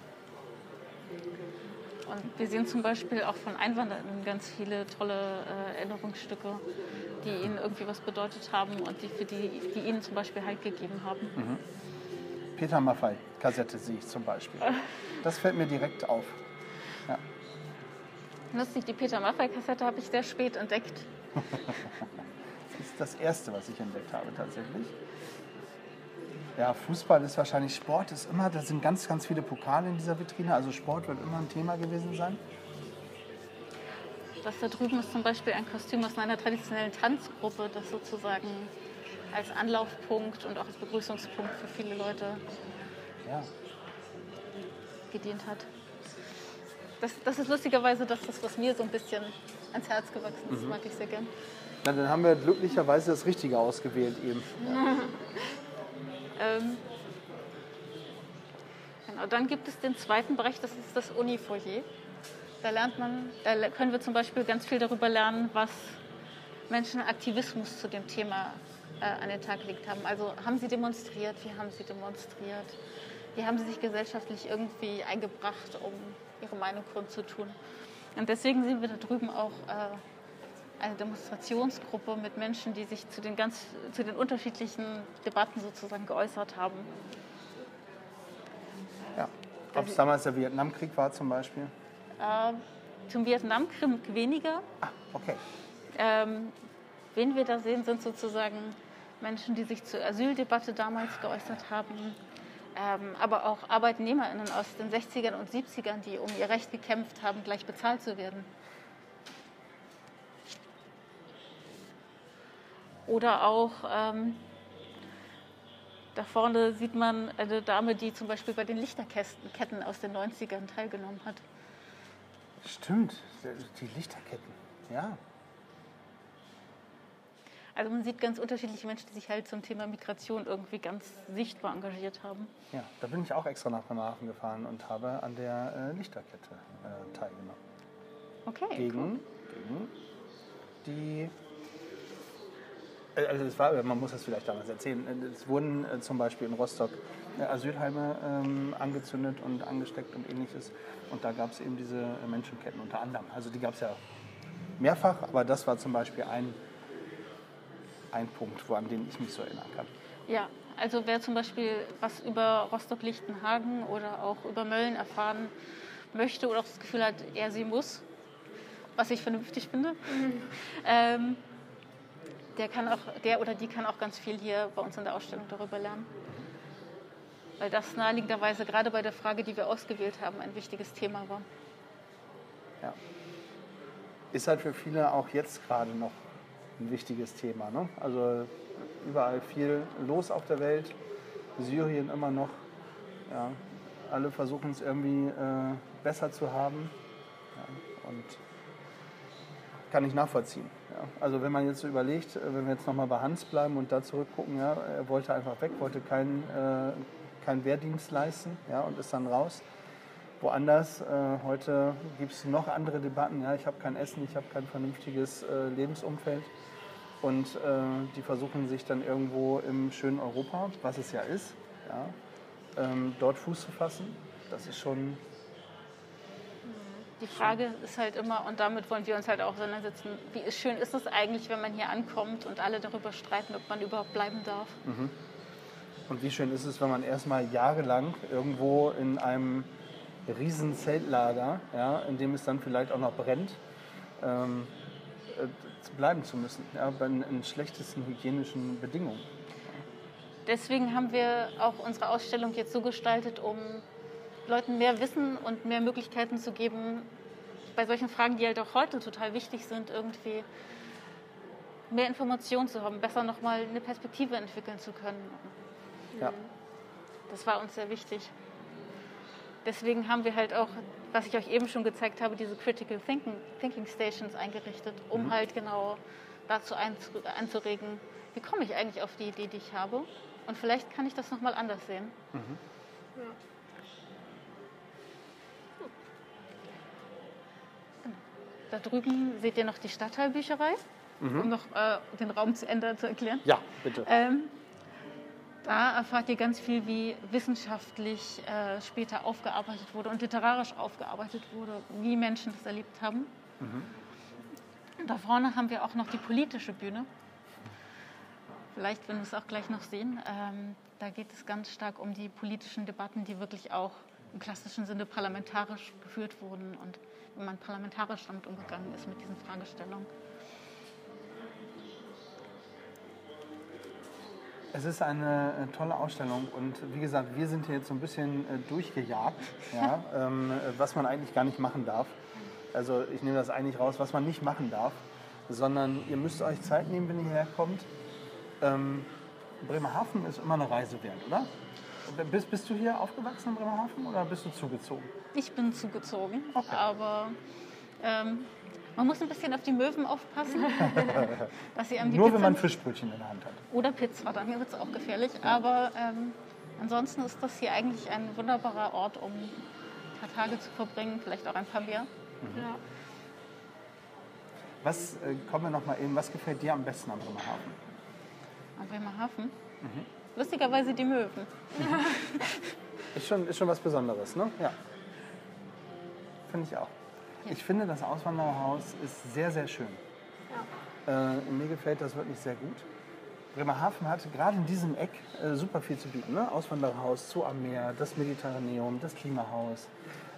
Und wir sehen zum Beispiel auch von Einwanderern ganz viele tolle äh, Erinnerungsstücke, die ihnen irgendwie was bedeutet haben und die, für die, die ihnen zum Beispiel Halt gegeben haben. Peter Maffei, Kassette sehe ich zum Beispiel. Das fällt mir direkt auf. Ja. Lustig, die Peter Maffei-Kassette habe ich sehr spät entdeckt. Das ist das Erste, was ich entdeckt habe tatsächlich. Ja, Fußball ist wahrscheinlich Sport, ist immer, da sind ganz, ganz viele Pokale in dieser Vitrine, also Sport wird immer ein Thema gewesen sein. Das da drüben ist zum Beispiel ein Kostüm aus einer traditionellen Tanzgruppe, das sozusagen als Anlaufpunkt und auch als Begrüßungspunkt für viele Leute Ja. gedient hat. Das, das ist lustigerweise das, was mir so ein bisschen ans Herz gewachsen ist. Mag ich sehr gern. Na, dann haben wir glücklicherweise das Richtige ausgewählt eben. Ähm, genau, dann gibt es den zweiten Bereich, das ist das Uni-Foyer. Da lernt man, da können wir zum Beispiel ganz viel darüber lernen, was Menschen Aktivismus zu dem Thema an den Tag gelegt haben. Also haben sie demonstriert, wie haben sie demonstriert, wie haben sie sich gesellschaftlich irgendwie eingebracht, um ihre Meinung kundzutun. Und deswegen sehen wir da drüben auch äh, eine Demonstrationsgruppe mit Menschen, die sich zu den, ganz, zu den unterschiedlichen Debatten sozusagen geäußert haben. Ja. Ob es damals der Vietnamkrieg war zum Beispiel. Äh, zum Vietnamkrieg weniger. Ah, okay. Ähm, wen wir da sehen, sind sozusagen Menschen, die sich zur Asyldebatte damals geäußert haben, ähm, aber auch ArbeitnehmerInnen aus den 60ern und 70ern, die um ihr Recht gekämpft haben, gleich bezahlt zu werden. Oder auch ähm, da vorne sieht man eine Dame, die zum Beispiel bei den Lichterketten aus den 90ern teilgenommen hat. Stimmt, die Lichterketten. Ja. Also man sieht ganz unterschiedliche Menschen, die sich halt zum Thema Migration irgendwie ganz sichtbar engagiert haben. ja, da bin ich auch extra nach Bremerhaven gefahren und habe an der äh, Lichterkette äh, teilgenommen. Okay. gegen, gegen die. äh, Also es war, man muss das vielleicht damals erzählen. äh, Es wurden äh, zum Beispiel in Rostock äh, Asylheime ähm, angezündet und angesteckt und ähnliches. Und da gab es eben diese Menschenketten unter anderem. Also die gab es ja mehrfach, aber das war zum Beispiel ein, ein Punkt, wo, an den ich mich so erinnern kann. Ja, also wer zum Beispiel was über Rostock-Lichtenhagen oder auch über Mölln erfahren möchte oder auch das Gefühl hat, er sie muss, was ich vernünftig finde, ähm, der, kann auch, der oder die kann auch ganz viel hier bei uns in der Ausstellung darüber lernen. Weil das naheliegenderweise gerade bei der Frage, die wir ausgewählt haben, ein wichtiges Thema war. Ja. Ist halt für viele auch jetzt gerade noch ein wichtiges Thema. Ne? Also überall viel los auf der Welt. Syrien immer noch. Ja. Alle versuchen es irgendwie äh, besser zu haben. Ja. Und kann ich nachvollziehen. Ja. Also wenn man jetzt so überlegt, äh, wenn wir jetzt nochmal bei Hans bleiben und da zurückgucken, ja, er wollte einfach weg, wollte keinen äh, keinen Wehrdienst leisten ja, und ist dann raus woanders. Äh, heute gibt es noch andere Debatten. Ja, ich habe kein Essen, ich habe kein vernünftiges äh, Lebensumfeld. Und äh, die versuchen sich dann irgendwo im schönen Europa, was es ja ist, ja, ähm, dort Fuß zu fassen. Das ist schon Die Frage ist halt immer, und damit wollen wir uns halt auch auseinandersetzen, wie schön ist es eigentlich, wenn man hier ankommt und alle darüber streiten, ob man überhaupt bleiben darf. Und wie schön ist es, wenn man erstmal jahrelang irgendwo in einem riesen Zeltlager, ja, in dem es dann vielleicht auch noch brennt, ähm, äh, bleiben zu müssen, ja, bei, in schlechtesten hygienischen Bedingungen. Deswegen haben wir auch unsere Ausstellung jetzt so gestaltet, um Leuten mehr Wissen und mehr Möglichkeiten zu geben, bei solchen Fragen, die halt auch heute total wichtig sind, irgendwie mehr Informationen zu haben, besser nochmal eine Perspektive entwickeln zu können. Ja. Das war uns sehr wichtig. Deswegen haben wir halt auch, was ich euch eben schon gezeigt habe, diese Critical Thinking, Thinking Stations eingerichtet, um halt genau dazu anzuregen, wie komme ich eigentlich auf die Idee, die ich habe. Und vielleicht kann ich das nochmal anders sehen. Ja. Da drüben seht ihr noch die Stadtteilbücherei, um noch äh, den Raum zu Ende zu erklären. Ja, bitte. Ähm, da erfahrt ihr ganz viel, wie wissenschaftlich äh, später aufgearbeitet wurde und literarisch aufgearbeitet wurde, wie Menschen das erlebt haben. Und Da vorne haben wir auch noch die politische Bühne. Vielleicht, wenn wir es auch gleich noch sehen. Ähm, da geht es ganz stark um die politischen Debatten, die wirklich auch im klassischen Sinne parlamentarisch geführt wurden und wie man parlamentarisch damit umgegangen ist mit diesen Fragestellungen. Es ist eine äh, tolle Ausstellung und wie gesagt, wir sind hier jetzt so ein bisschen äh, durchgejagt, ja, ähm, äh, was man eigentlich gar nicht machen darf. Also ich nehme das eigentlich raus, was man nicht machen darf, sondern ihr müsst euch Zeit nehmen, wenn ihr hierher kommt. Ähm, Bremerhaven ist immer eine Reise wert, oder? Bist, bist du hier aufgewachsen in Bremerhaven oder bist du zugezogen? Ich bin zugezogen, Okay. aber ähm, man muss ein bisschen auf die Möwen aufpassen, dass sie einem die Nur Pizza wenn man Fischbrötchen in der Hand hat. oder Pizza, dann wird es auch gefährlich. Aber ähm, ansonsten ist das hier eigentlich ein wunderbarer Ort, um ein paar Tage zu verbringen, vielleicht auch ein paar mehr. Ja. Was, äh, kommen wir noch mal eben, was gefällt dir am besten an Bremerhaven? Am Bremerhaven. Lustigerweise die Möwen. Ist schon, ist schon was Besonderes, ne? Ja. Finde ich auch. Ich finde, das Auswandererhaus ist sehr, sehr schön. Äh, mir gefällt das wirklich sehr gut. Bremerhaven hat gerade in diesem Eck äh, super viel zu bieten. Ne? Auswandererhaus, Zoo am Meer, das Mediterraneum, das Klimahaus.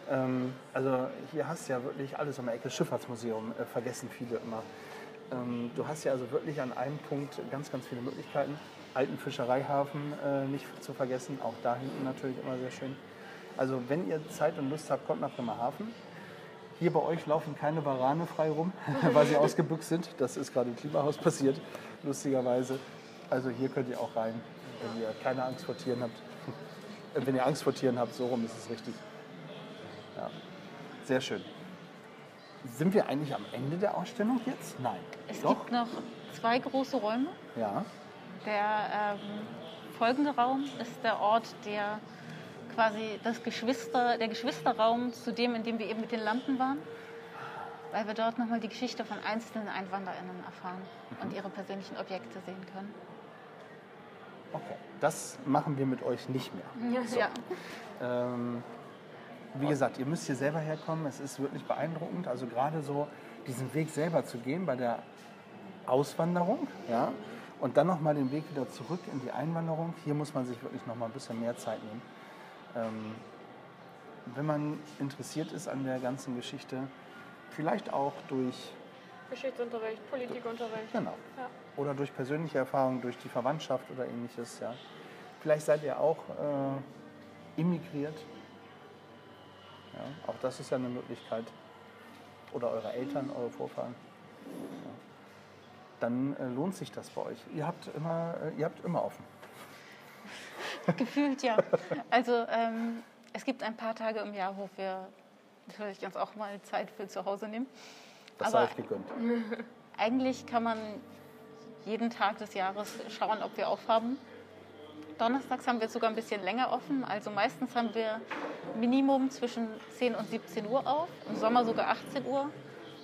Ähm, also hier hast du ja wirklich alles um die Ecke. Schifffahrtsmuseum äh, vergessen viele immer. Ähm, du hast ja also wirklich an einem Punkt ganz, ganz viele Möglichkeiten. Alten Fischereihafen äh, nicht zu vergessen, auch da hinten natürlich immer sehr schön. Also wenn ihr Zeit und Lust habt, kommt nach Bremerhaven. Hier bei euch laufen keine Warane frei rum, weil sie ausgebüxt sind. Das ist gerade im Klimahaus passiert, lustigerweise. Also hier könnt ihr auch rein, wenn ihr keine Angst vor Tieren habt. Äh, wenn ihr Angst vor Tieren habt, so rum ist es richtig. Ja. Sehr schön. Sind wir eigentlich am Ende der Ausstellung jetzt? Nein. Es Doch? gibt noch zwei große Räume. Ja. Der ähm, folgende Raum ist der Ort, der quasi das Geschwister, der Geschwisterraum zu dem, in dem wir eben mit den Lampen waren, weil wir dort nochmal die Geschichte von einzelnen EinwanderInnen erfahren und ihre persönlichen Objekte sehen können. Okay. Das machen wir mit euch nicht mehr. Ja. Ähm, wie gesagt, ihr müsst hier selber herkommen. Es ist wirklich beeindruckend. Also gerade so diesen Weg selber zu gehen bei der Auswanderung, ja, und dann nochmal den Weg wieder zurück in die Einwanderung. Hier muss man sich wirklich nochmal ein bisschen mehr Zeit nehmen. Ähm, wenn man interessiert ist an der ganzen Geschichte, vielleicht auch durch, Geschichtsunterricht, Politikunterricht. genau, Ja. oder durch persönliche Erfahrungen, durch die Verwandtschaft oder ähnliches, ja. Vielleicht seid ihr auch äh, immigriert. Ja, auch das ist ja eine Möglichkeit. Oder eure Eltern, eure Vorfahren. Ja. Dann äh, lohnt sich das bei euch. Ihr habt immer, äh, ihr habt immer offen. Gefühlt ja. Also ähm, es gibt ein paar Tage im Jahr, wo wir natürlich uns auch mal Zeit für zu Hause nehmen. Das Aber sei euch gegönnt. Eigentlich kann man jeden Tag des Jahres schauen, ob wir aufhaben. Donnerstags haben wir sogar ein bisschen länger offen. Also meistens haben wir Minimum zwischen 10 und 17 Uhr auf, im Sommer sogar 18 Uhr.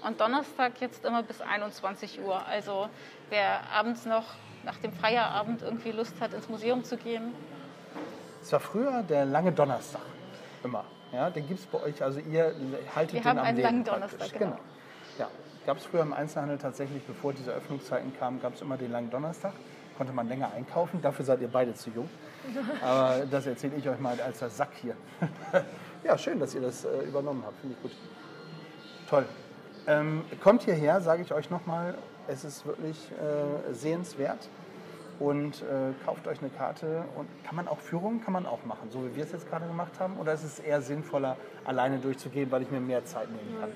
Und Donnerstag jetzt immer bis 21 Uhr. Also wer abends noch nach dem Feierabend irgendwie Lust hat, ins Museum zu gehen. Es war früher der lange Donnerstag. immer. Ja, den gibt es bei euch, also ihr haltet Wir den haben am einen Leben langen praktisch. Donnerstag, genau. Ja, gab es früher im Einzelhandel tatsächlich, bevor diese Öffnungszeiten kamen, gab es immer den langen Donnerstag. Konnte man länger einkaufen, dafür seid ihr beide zu jung. Aber das erzähle ich euch mal als der Sack hier. ja, schön, dass ihr das äh, übernommen habt, finde ich gut. Toll. Ähm, kommt hierher, sage ich euch nochmal, es ist wirklich äh, sehenswert. Und äh, kauft euch eine Karte. Und kann man auch Führungen kann man auch machen, so wie wir es jetzt gerade gemacht haben? Oder ist es eher sinnvoller, alleine durchzugehen, weil ich mir mehr Zeit nehmen kann?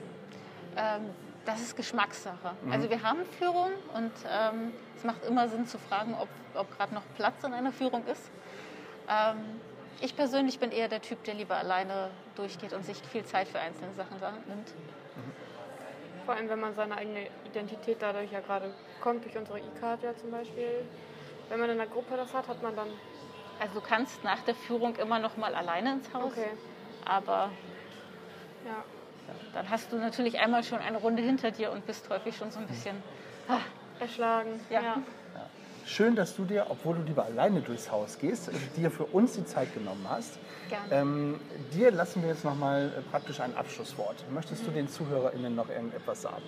Ähm, das ist Geschmackssache. Also wir haben Führung und ähm, es macht immer Sinn zu fragen, ob, ob gerade noch Platz in einer Führung ist. Ähm, ich persönlich bin eher der Typ, der lieber alleine durchgeht und sich viel Zeit für einzelne Sachen sa- nimmt. Vor allem, wenn man seine eigene Identität dadurch ja gerade kommt, durch unsere E-Card ja zum Beispiel. Wenn man in einer Gruppe das hat, hat man dann. Also du kannst nach der Führung immer noch mal alleine ins Haus, Okay. aber Ja. dann hast du natürlich einmal schon eine Runde hinter dir und bist häufig schon so ein bisschen Erschlagen. Ja. ja. Schön, dass du dir, obwohl du lieber alleine durchs Haus gehst, dir für uns die Zeit genommen hast. Gerne. Ähm, dir lassen wir jetzt nochmal praktisch ein Abschlusswort. Möchtest du den ZuhörerInnen noch irgendetwas sagen?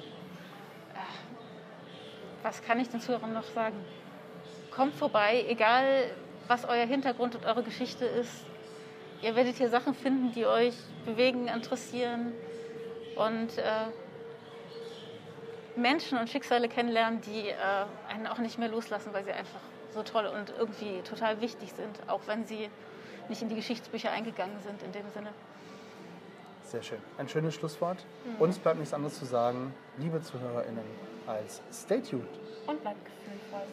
Was kann ich den Zuhörern noch sagen? Kommt vorbei, egal was euer Hintergrund und eure Geschichte ist. Ihr werdet hier Sachen finden, die euch bewegen, interessieren und äh, Menschen und Schicksale kennenlernen, die äh, einen auch nicht mehr loslassen, weil sie einfach so toll und irgendwie total wichtig sind, auch wenn sie nicht in die Geschichtsbücher eingegangen sind in dem Sinne. Sehr schön. Ein schönes Schlusswort. Uns bleibt nichts anderes zu sagen, liebe ZuhörerInnen, als stay tuned. Und bleibt gefühlvoll.